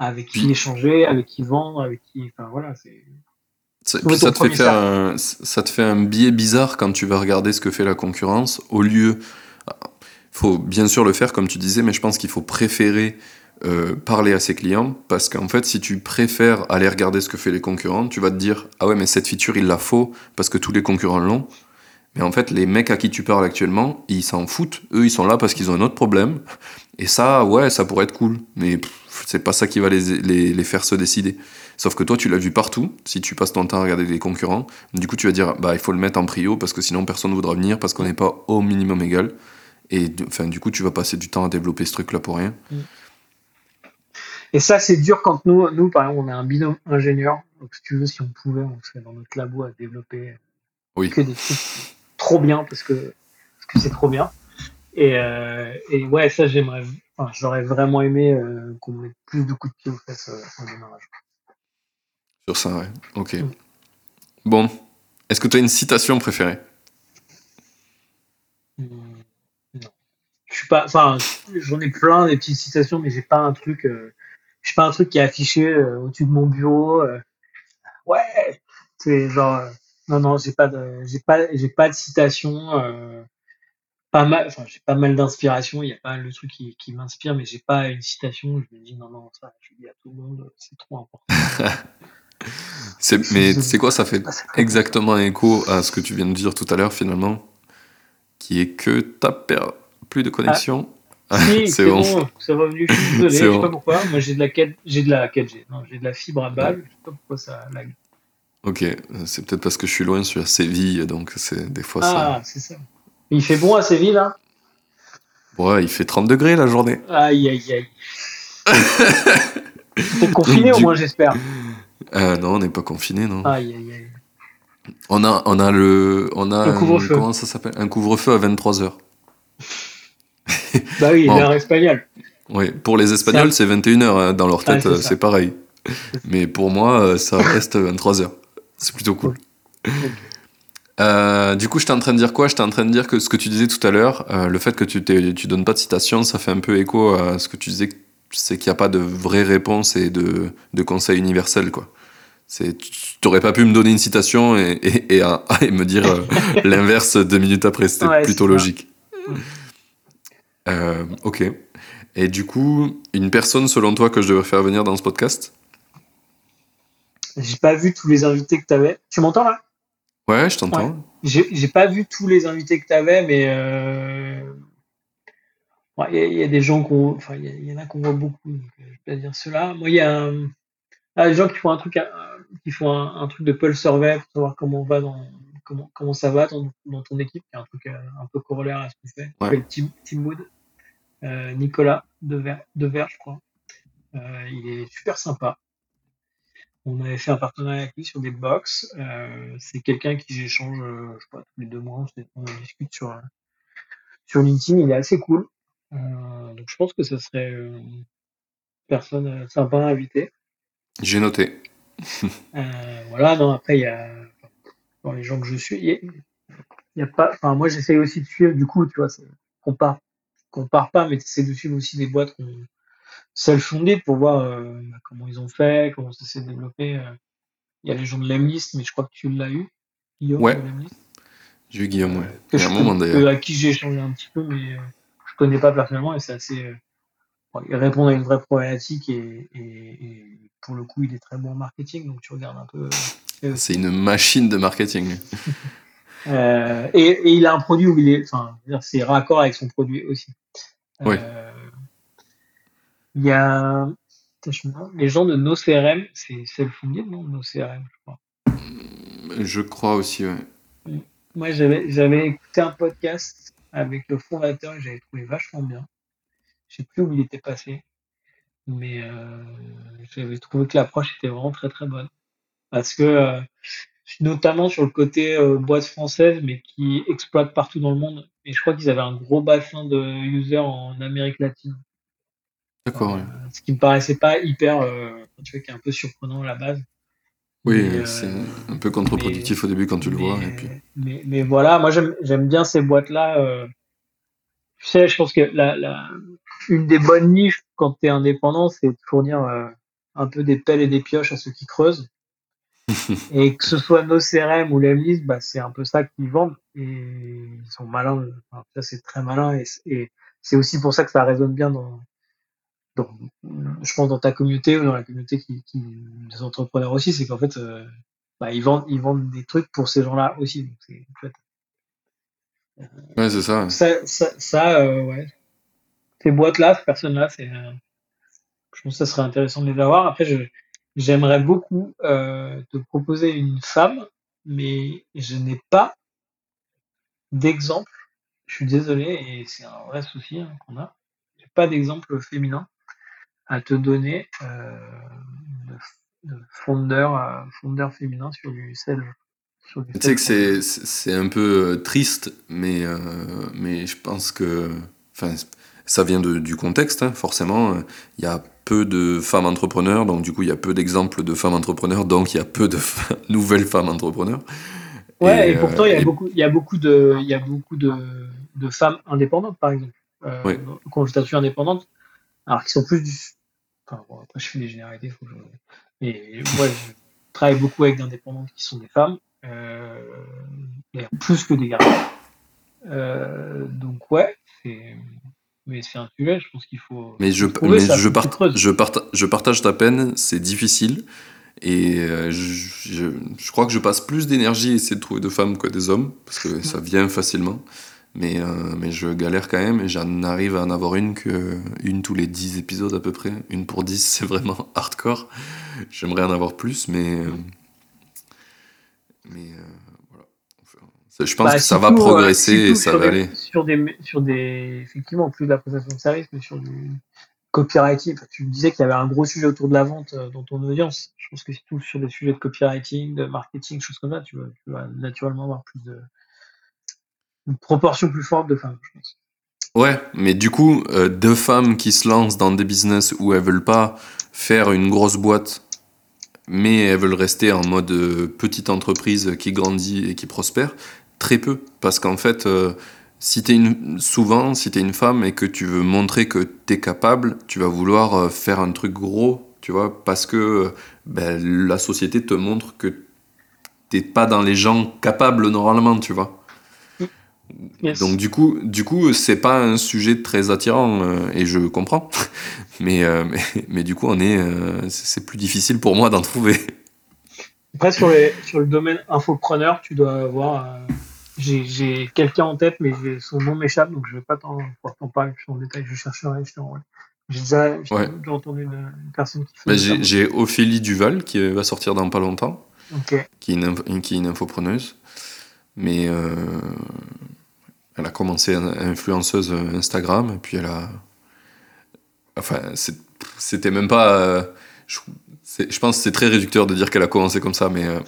avec qui échanger, avec qui vendre, avec qui, enfin voilà, c'est. Puis ça te, fait faire un, ça te fait un biais bizarre quand tu vas regarder ce que fait la concurrence, au lieu. faut bien sûr le faire comme tu disais, mais je pense qu'il faut préférer euh, parler à ses clients, parce qu'en fait, si tu préfères aller regarder ce que fait les concurrents, tu vas te dire Ah ouais, mais cette feature, il la faut parce que tous les concurrents l'ont. Mais en fait, les mecs à qui tu parles actuellement, ils s'en foutent. Eux, ils sont là parce qu'ils ont un autre problème. Et ça, ouais, ça pourrait être cool. Mais c'est pas ça qui va les, les, les, faire se décider. Sauf que toi, tu l'as vu partout. Si tu passes ton temps à regarder les concurrents, du coup, tu vas dire, bah, il faut le mettre en prio parce que sinon, personne ne voudra venir parce qu'on n'est pas au minimum égal. Et enfin, du coup, tu vas passer du temps à développer ce truc-là pour rien. Mm. Et ça, c'est dur quand nous, nous, par exemple, on a un binôme ingénieur. Donc, si tu veux, si on pouvait, on serait dans notre labo à développer oui. que des trucs trop bien parce que parce que c'est trop bien. Et, euh, et ouais, ça j'aimerais, enfin, j'aurais vraiment aimé euh, qu'on mette plus de coups de pied aux fesses euh, démarrage. Sur ça, ouais. Ok. Mm. Bon, est-ce que tu as une citation préférée? Non. Je suis pas, enfin, j'en ai plein des petites citations, mais j'ai pas un truc, euh, j'ai pas un truc qui est affiché au-dessus de mon bureau. Ouais, c'est genre non, non, j'ai pas de, j'ai pas, j'ai pas de citation. Euh, pas mal, enfin, j'ai pas mal d'inspiration. Il y a pas le truc qui, qui m'inspire, mais j'ai pas une citation. Je me dis non, non, ça, je dis à tout le monde, c'est trop important. c'est, mais c'est quoi, ça fait exactement écho à ce que tu viens de dire tout à l'heure finalement, qui est que t'as perdu plus de connexion? Ah, c'est bon. bon. c'est revenu. Je suis désolé, je sais bon. pas pourquoi. Moi, j'ai de la 4, j'ai de la 4G. Non, j'ai de la fibre à balle. Je sais pas pourquoi ça lag. Ok, c'est peut-être parce que je suis loin sur Séville, donc c'est des fois ça. Ah, c'est ça. Il fait bon à Séville, là Ouais, il fait 30 degrés la journée. Aïe, aïe, aïe. T'es confiné au moins, j'espère. Euh, non, on n'est pas confiné, non. Aïe, aïe, aïe. On a, on a le, on a Le couvre-feu. comment ça s'appelle? Un couvre-feu à 23 h Bah oui, Bon. l'heure espagnole. Oui, pour les Espagnols, c'est 21 h dans leur tête, c'est euh, c'est pareil. Mais pour moi, euh, ça reste 23 h C'est plutôt cool. Euh, du coup, j'étais en train de dire quoi? J'étais en train de dire que ce que tu disais tout à l'heure, euh, le fait que tu, tu donnes pas de citation, ça fait un peu écho à ce que tu disais, c'est qu'il n'y a pas de vraie réponse et de, de conseil universel, quoi. Tu n'aurais pas pu me donner une citation et, et, et, à- et me dire euh, l'inverse deux minutes après. C'était Ouais, plutôt logique. Ok. Et du coup, une personne selon toi que je devrais faire venir dans ce podcast? J'ai pas vu tous les invités que t'avais. Tu m'entends là? Ouais, je t'entends. J'ai j'ai pas vu tous les invités que t'avais, mais euh, ouais, il y, a- il y a des gens qu'on, enfin, il y, a- il y en a qu'on voit beaucoup. Donc, euh, je vais pas dire cela. Moi, il y a ah, des gens qui font un truc, euh, qui font un, un truc de pulse survey pour savoir comment on va dans, comment, comment ça va dans, dans ton équipe, qui est un truc un peu corollaire à ce qu'on fait. Ouais. s'appelle Team, Team. Euh, Nicolas Dever, Dever, je crois. Euh, il est super sympa. On avait fait un partenariat avec lui sur des box. Euh, c'est quelqu'un qui j'échange, euh, je sais pas, tous les deux mois, on, discute sur, euh, sur LinkedIn. Il est assez cool. Donc je pense que ce serait une personne sympa à inviter. J'ai noté. Voilà, non, après, il y a, dans les gens que je suis, il y a, il y a pas, enfin, moi, j'essaye aussi de suivre, du coup, tu vois, c'est, compare, compare pas, mais t'essaies de suivre aussi des boîtes qu'on, self-funded pour voir, euh, comment ils ont fait, comment ça s'est développé. euh. Il y a les gens de l'Emlist, mais je crois que tu l'as eu, Guillaume, Ouais. de J'ai eu Guillaume, ouais. que je moment d'ailleurs. que- à qui j'ai échangé un petit peu, mais euh, je connais pas personnellement et c'est assez, euh, bon, il répond à une vraie problématique et, et, et pour le coup, il est très bon en marketing, donc tu regardes un peu. euh, C'est une machine de marketing. Euh, et, et il a un produit où il est, enfin, c'est raccord avec son produit aussi. Oui. Il y a Putain, je me demande, les gens de NoCRM, c'est self-funded, non NoCRM, je crois. Je crois aussi, ouais. Moi, j'avais j'avais écouté un podcast avec le fondateur et j'avais trouvé vachement bien. Je sais plus où il était passé, mais euh, j'avais trouvé que l'approche était vraiment très très bonne. Parce que, euh, notamment sur le côté euh, boîte française, mais qui exploite partout dans le monde. Et je crois qu'ils avaient un gros bassin de users en Amérique latine. D'accord, ouais. Euh, ce qui me paraissait pas hyper, euh, tu vois, qui est un peu surprenant à la base. Oui, euh, c'est un peu contre-productif au début quand tu le mais, vois. Et puis... mais, mais voilà, moi j'aime bien ces boîtes-là. euh. tu sais, je pense que la, la, une des bonnes niches quand tu es indépendant, c'est de fournir euh, un peu des pelles et des pioches à ceux qui creusent. et que ce soit nos CRM ou l'Emlist, bah, c'est un peu ça qu'ils vendent. Et ils sont malins. Enfin, ça, c'est très malin. Et c'est aussi pour ça que ça résonne bien dans, dans, je pense, dans ta communauté ou dans la communauté qui, qui, des entrepreneurs aussi. C'est qu'en fait, euh, bah, ils, vendent, ils vendent des trucs pour ces gens-là aussi. Donc, c'est chouette. Ouais, c'est ça. Ça, ça, ça euh, ouais. Ces boîtes-là, ces personnes-là, c'est, euh, je pense que ça serait intéressant de les avoir. Après, je, j'aimerais beaucoup euh, te proposer une femme, mais je n'ai pas d'exemple. Je suis désolé, et c'est un vrai souci hein, qu'on a. J'ai pas d'exemple féminin à te donner euh, de, de fondeur, euh, fondeur féminin sur du sel. sur du Tu sais que c'est, un peu euh, triste, mais, euh, mais je pense que enfin, ça vient de, du contexte, hein, forcément. Il y a peu de femmes entrepreneurs, donc du coup, il y a peu d'exemples de femmes entrepreneurs, donc il y a peu de nouvelles femmes entrepreneurs. Ouais, et, euh, pourtant, il y a et- beaucoup, il y a beaucoup de, il y a beaucoup de, de femmes indépendantes, par exemple, euh, Oui. quand je statut indépendante, alors qui sont plus du, enfin, bon, après, je fais des généralités, faut que je, mais moi, je travaille beaucoup avec d'indépendantes qui sont des femmes, euh, d'ailleurs, plus que des garçons. Euh, donc, ouais, c'est, mais c'est un sujet, je pense qu'il faut, Mais je, trouver mais je, part- je, parta- je partage ta peine, c'est difficile. Et euh, je, je, je crois que je passe plus d'énergie à essayer de trouver de femmes que des hommes, parce que ça vient facilement. Mais, euh, mais je galère quand même, et j'en arrive à en avoir une que une tous les 10 épisodes à peu près. Une pour 10, c'est vraiment hardcore. J'aimerais en avoir plus, mais. euh, mais euh, voilà. Je pense bah, que ça va progresser et ça va aller. Sur des, sur des, effectivement, plus de la prestation de service, mais sur du copywriting. tu me disais qu'il y avait un gros sujet autour de la vente dans ton audience. Je pense que c'est tout sur des sujets de copywriting, de marketing, choses comme ça, tu vas, naturellement avoir plus de, une proportion plus forte de femmes, je pense. Ouais, mais du coup, euh, deux femmes qui se lancent dans des business où elles veulent pas faire une grosse boîte, mais elles veulent rester en mode euh, petite entreprise qui grandit et qui prospère, très peu. Parce qu'en fait, euh, si une, souvent, si tu es une femme et que tu veux montrer que tu es capable, tu vas vouloir faire un truc gros, tu vois, parce que ben, la société te montre que t'es pas dans les gens capables normalement, tu vois. Donc du coup, du coup, c'est pas un sujet très attirant euh, et je comprends. mais, euh, mais, mais, du coup, on est, euh, c'est plus difficile pour moi d'en trouver. Après sur, sur le domaine infopreneur, tu dois avoir. j'ai quelqu'un en tête, mais son nom m'échappe, donc je vais pas t'en parler plus en détail. Je chercherai. J'ai déjà, entendu une, personne qui. Bah, j'ai Ophélie Duval qui va sortir dans pas longtemps. Qui, est une, qui est une infopreneuse. Mais elle a commencé influenceuse Instagram, et puis elle a. Enfin, c'était même pas. Euh, je, je, pense que c'est très réducteur de dire qu'elle a commencé comme ça, mais euh,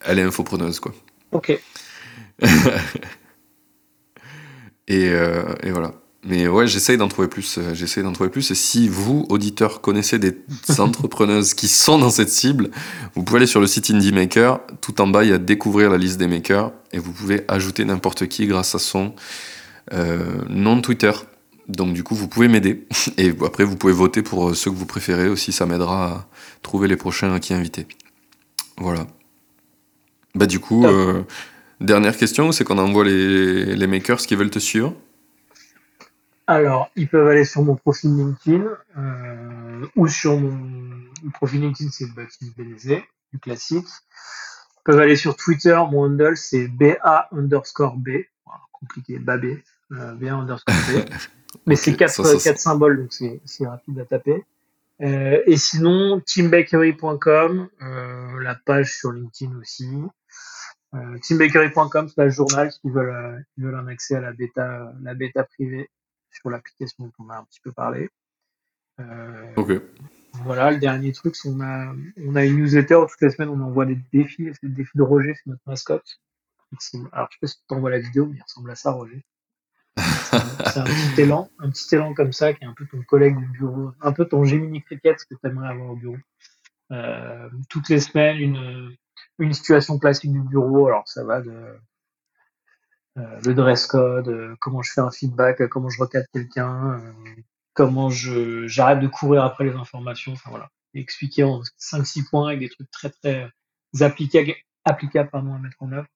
elle est infopreneuse, quoi. Ok. et, euh, et, voilà. Mais ouais, j'essaye d'en trouver plus. Euh, j'essaye d'en trouver plus. Et si vous, auditeurs, connaissez des entrepreneuses qui sont dans cette cible, vous pouvez aller sur le site Indie Maker. Tout en bas, il y a découvrir la liste des makers. Et vous pouvez ajouter n'importe qui grâce à son euh, nom de Twitter. Donc du coup, vous pouvez m'aider. Et après, vous pouvez voter pour euh, ceux que vous préférez aussi. Ça m'aidera à trouver les prochains qui inviter. Voilà. Bah du coup, dernière question, c'est qu'on envoie les, les makers qui veulent te suivre. Alors, ils peuvent aller sur mon profil LinkedIn euh, ou sur mon, profil LinkedIn, c'est Baptiste Bénézé, du classique. Ils peuvent aller sur Twitter, mon handle c'est BA underscore B, compliqué, Babé, euh, BA underscore B. Mais c'est quatre, quatre symboles, donc c'est rapide à taper. Euh, et sinon, teambakery.com, euh, la page sur LinkedIn aussi. Teambakery.com, c'est la journal qui veulent, qui veulent un accès à la bêta, la bêta privée sur l'application dont on a un petit peu parlé. Euh, ok. Voilà, le dernier truc, c'est qu'on a, on a une newsletter toutes les semaines, on envoie des défis. C'est le défi de Roger, c'est notre mascotte. Alors, je sais pas si tu envoies la vidéo, mais il ressemble à ça, Roger. C'est un petit élan, un petit élan comme ça, qui est un peu ton collègue du bureau, un peu ton Gemini Cricket, ce que tu aimerais avoir au bureau. Euh, toutes les semaines, une, une situation classique du bureau. Alors, ça va de le dress code, euh, comment je fais un feedback, euh, comment je recadre quelqu'un, comment je j'arrête de courir après les informations, enfin voilà, expliquer en 5-6 points avec des trucs très très applicables, applicables pardon, à mettre en œuvre.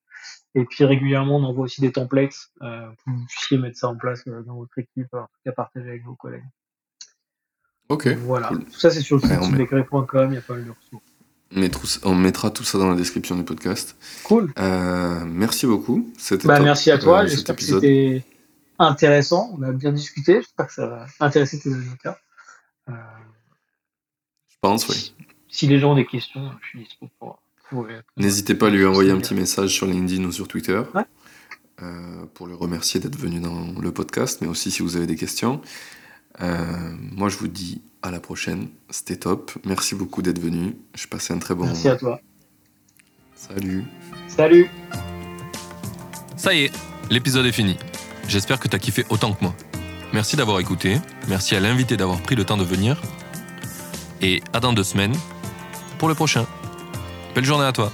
Et puis régulièrement, on envoie aussi des templates euh, pour que vous puissiez mettre ça en place dans votre équipe, en tout cas partager avec vos collègues. Ok. Voilà. Tout ça, c'est sur le site ouais, il y a pas mal de ressources. On mettra tout ça dans la description du podcast. Cool. Euh, merci beaucoup. Bah, merci à toi. Euh, J'espère que c'était intéressant. On a bien discuté. J'espère que ça va intéresser les auditeurs. Euh, je pense, oui. Si les gens ont des questions, je suis dispo pour. N'hésitez pas à lui envoyer un petit message sur LinkedIn ou sur Twitter. pour le remercier d'être venu dans le podcast, mais aussi si vous avez des questions. Moi, je vous dis à la prochaine. C'était top. Merci beaucoup d'être venu. Je passais un très bon Merci moment. Merci à toi. Salut. Salut. Ça y est, l'épisode est fini. J'espère que tu as kiffé autant que moi. Merci d'avoir écouté. Merci à l'invité d'avoir pris le temps de venir. Et à dans deux semaines pour le prochain. Belle journée à toi.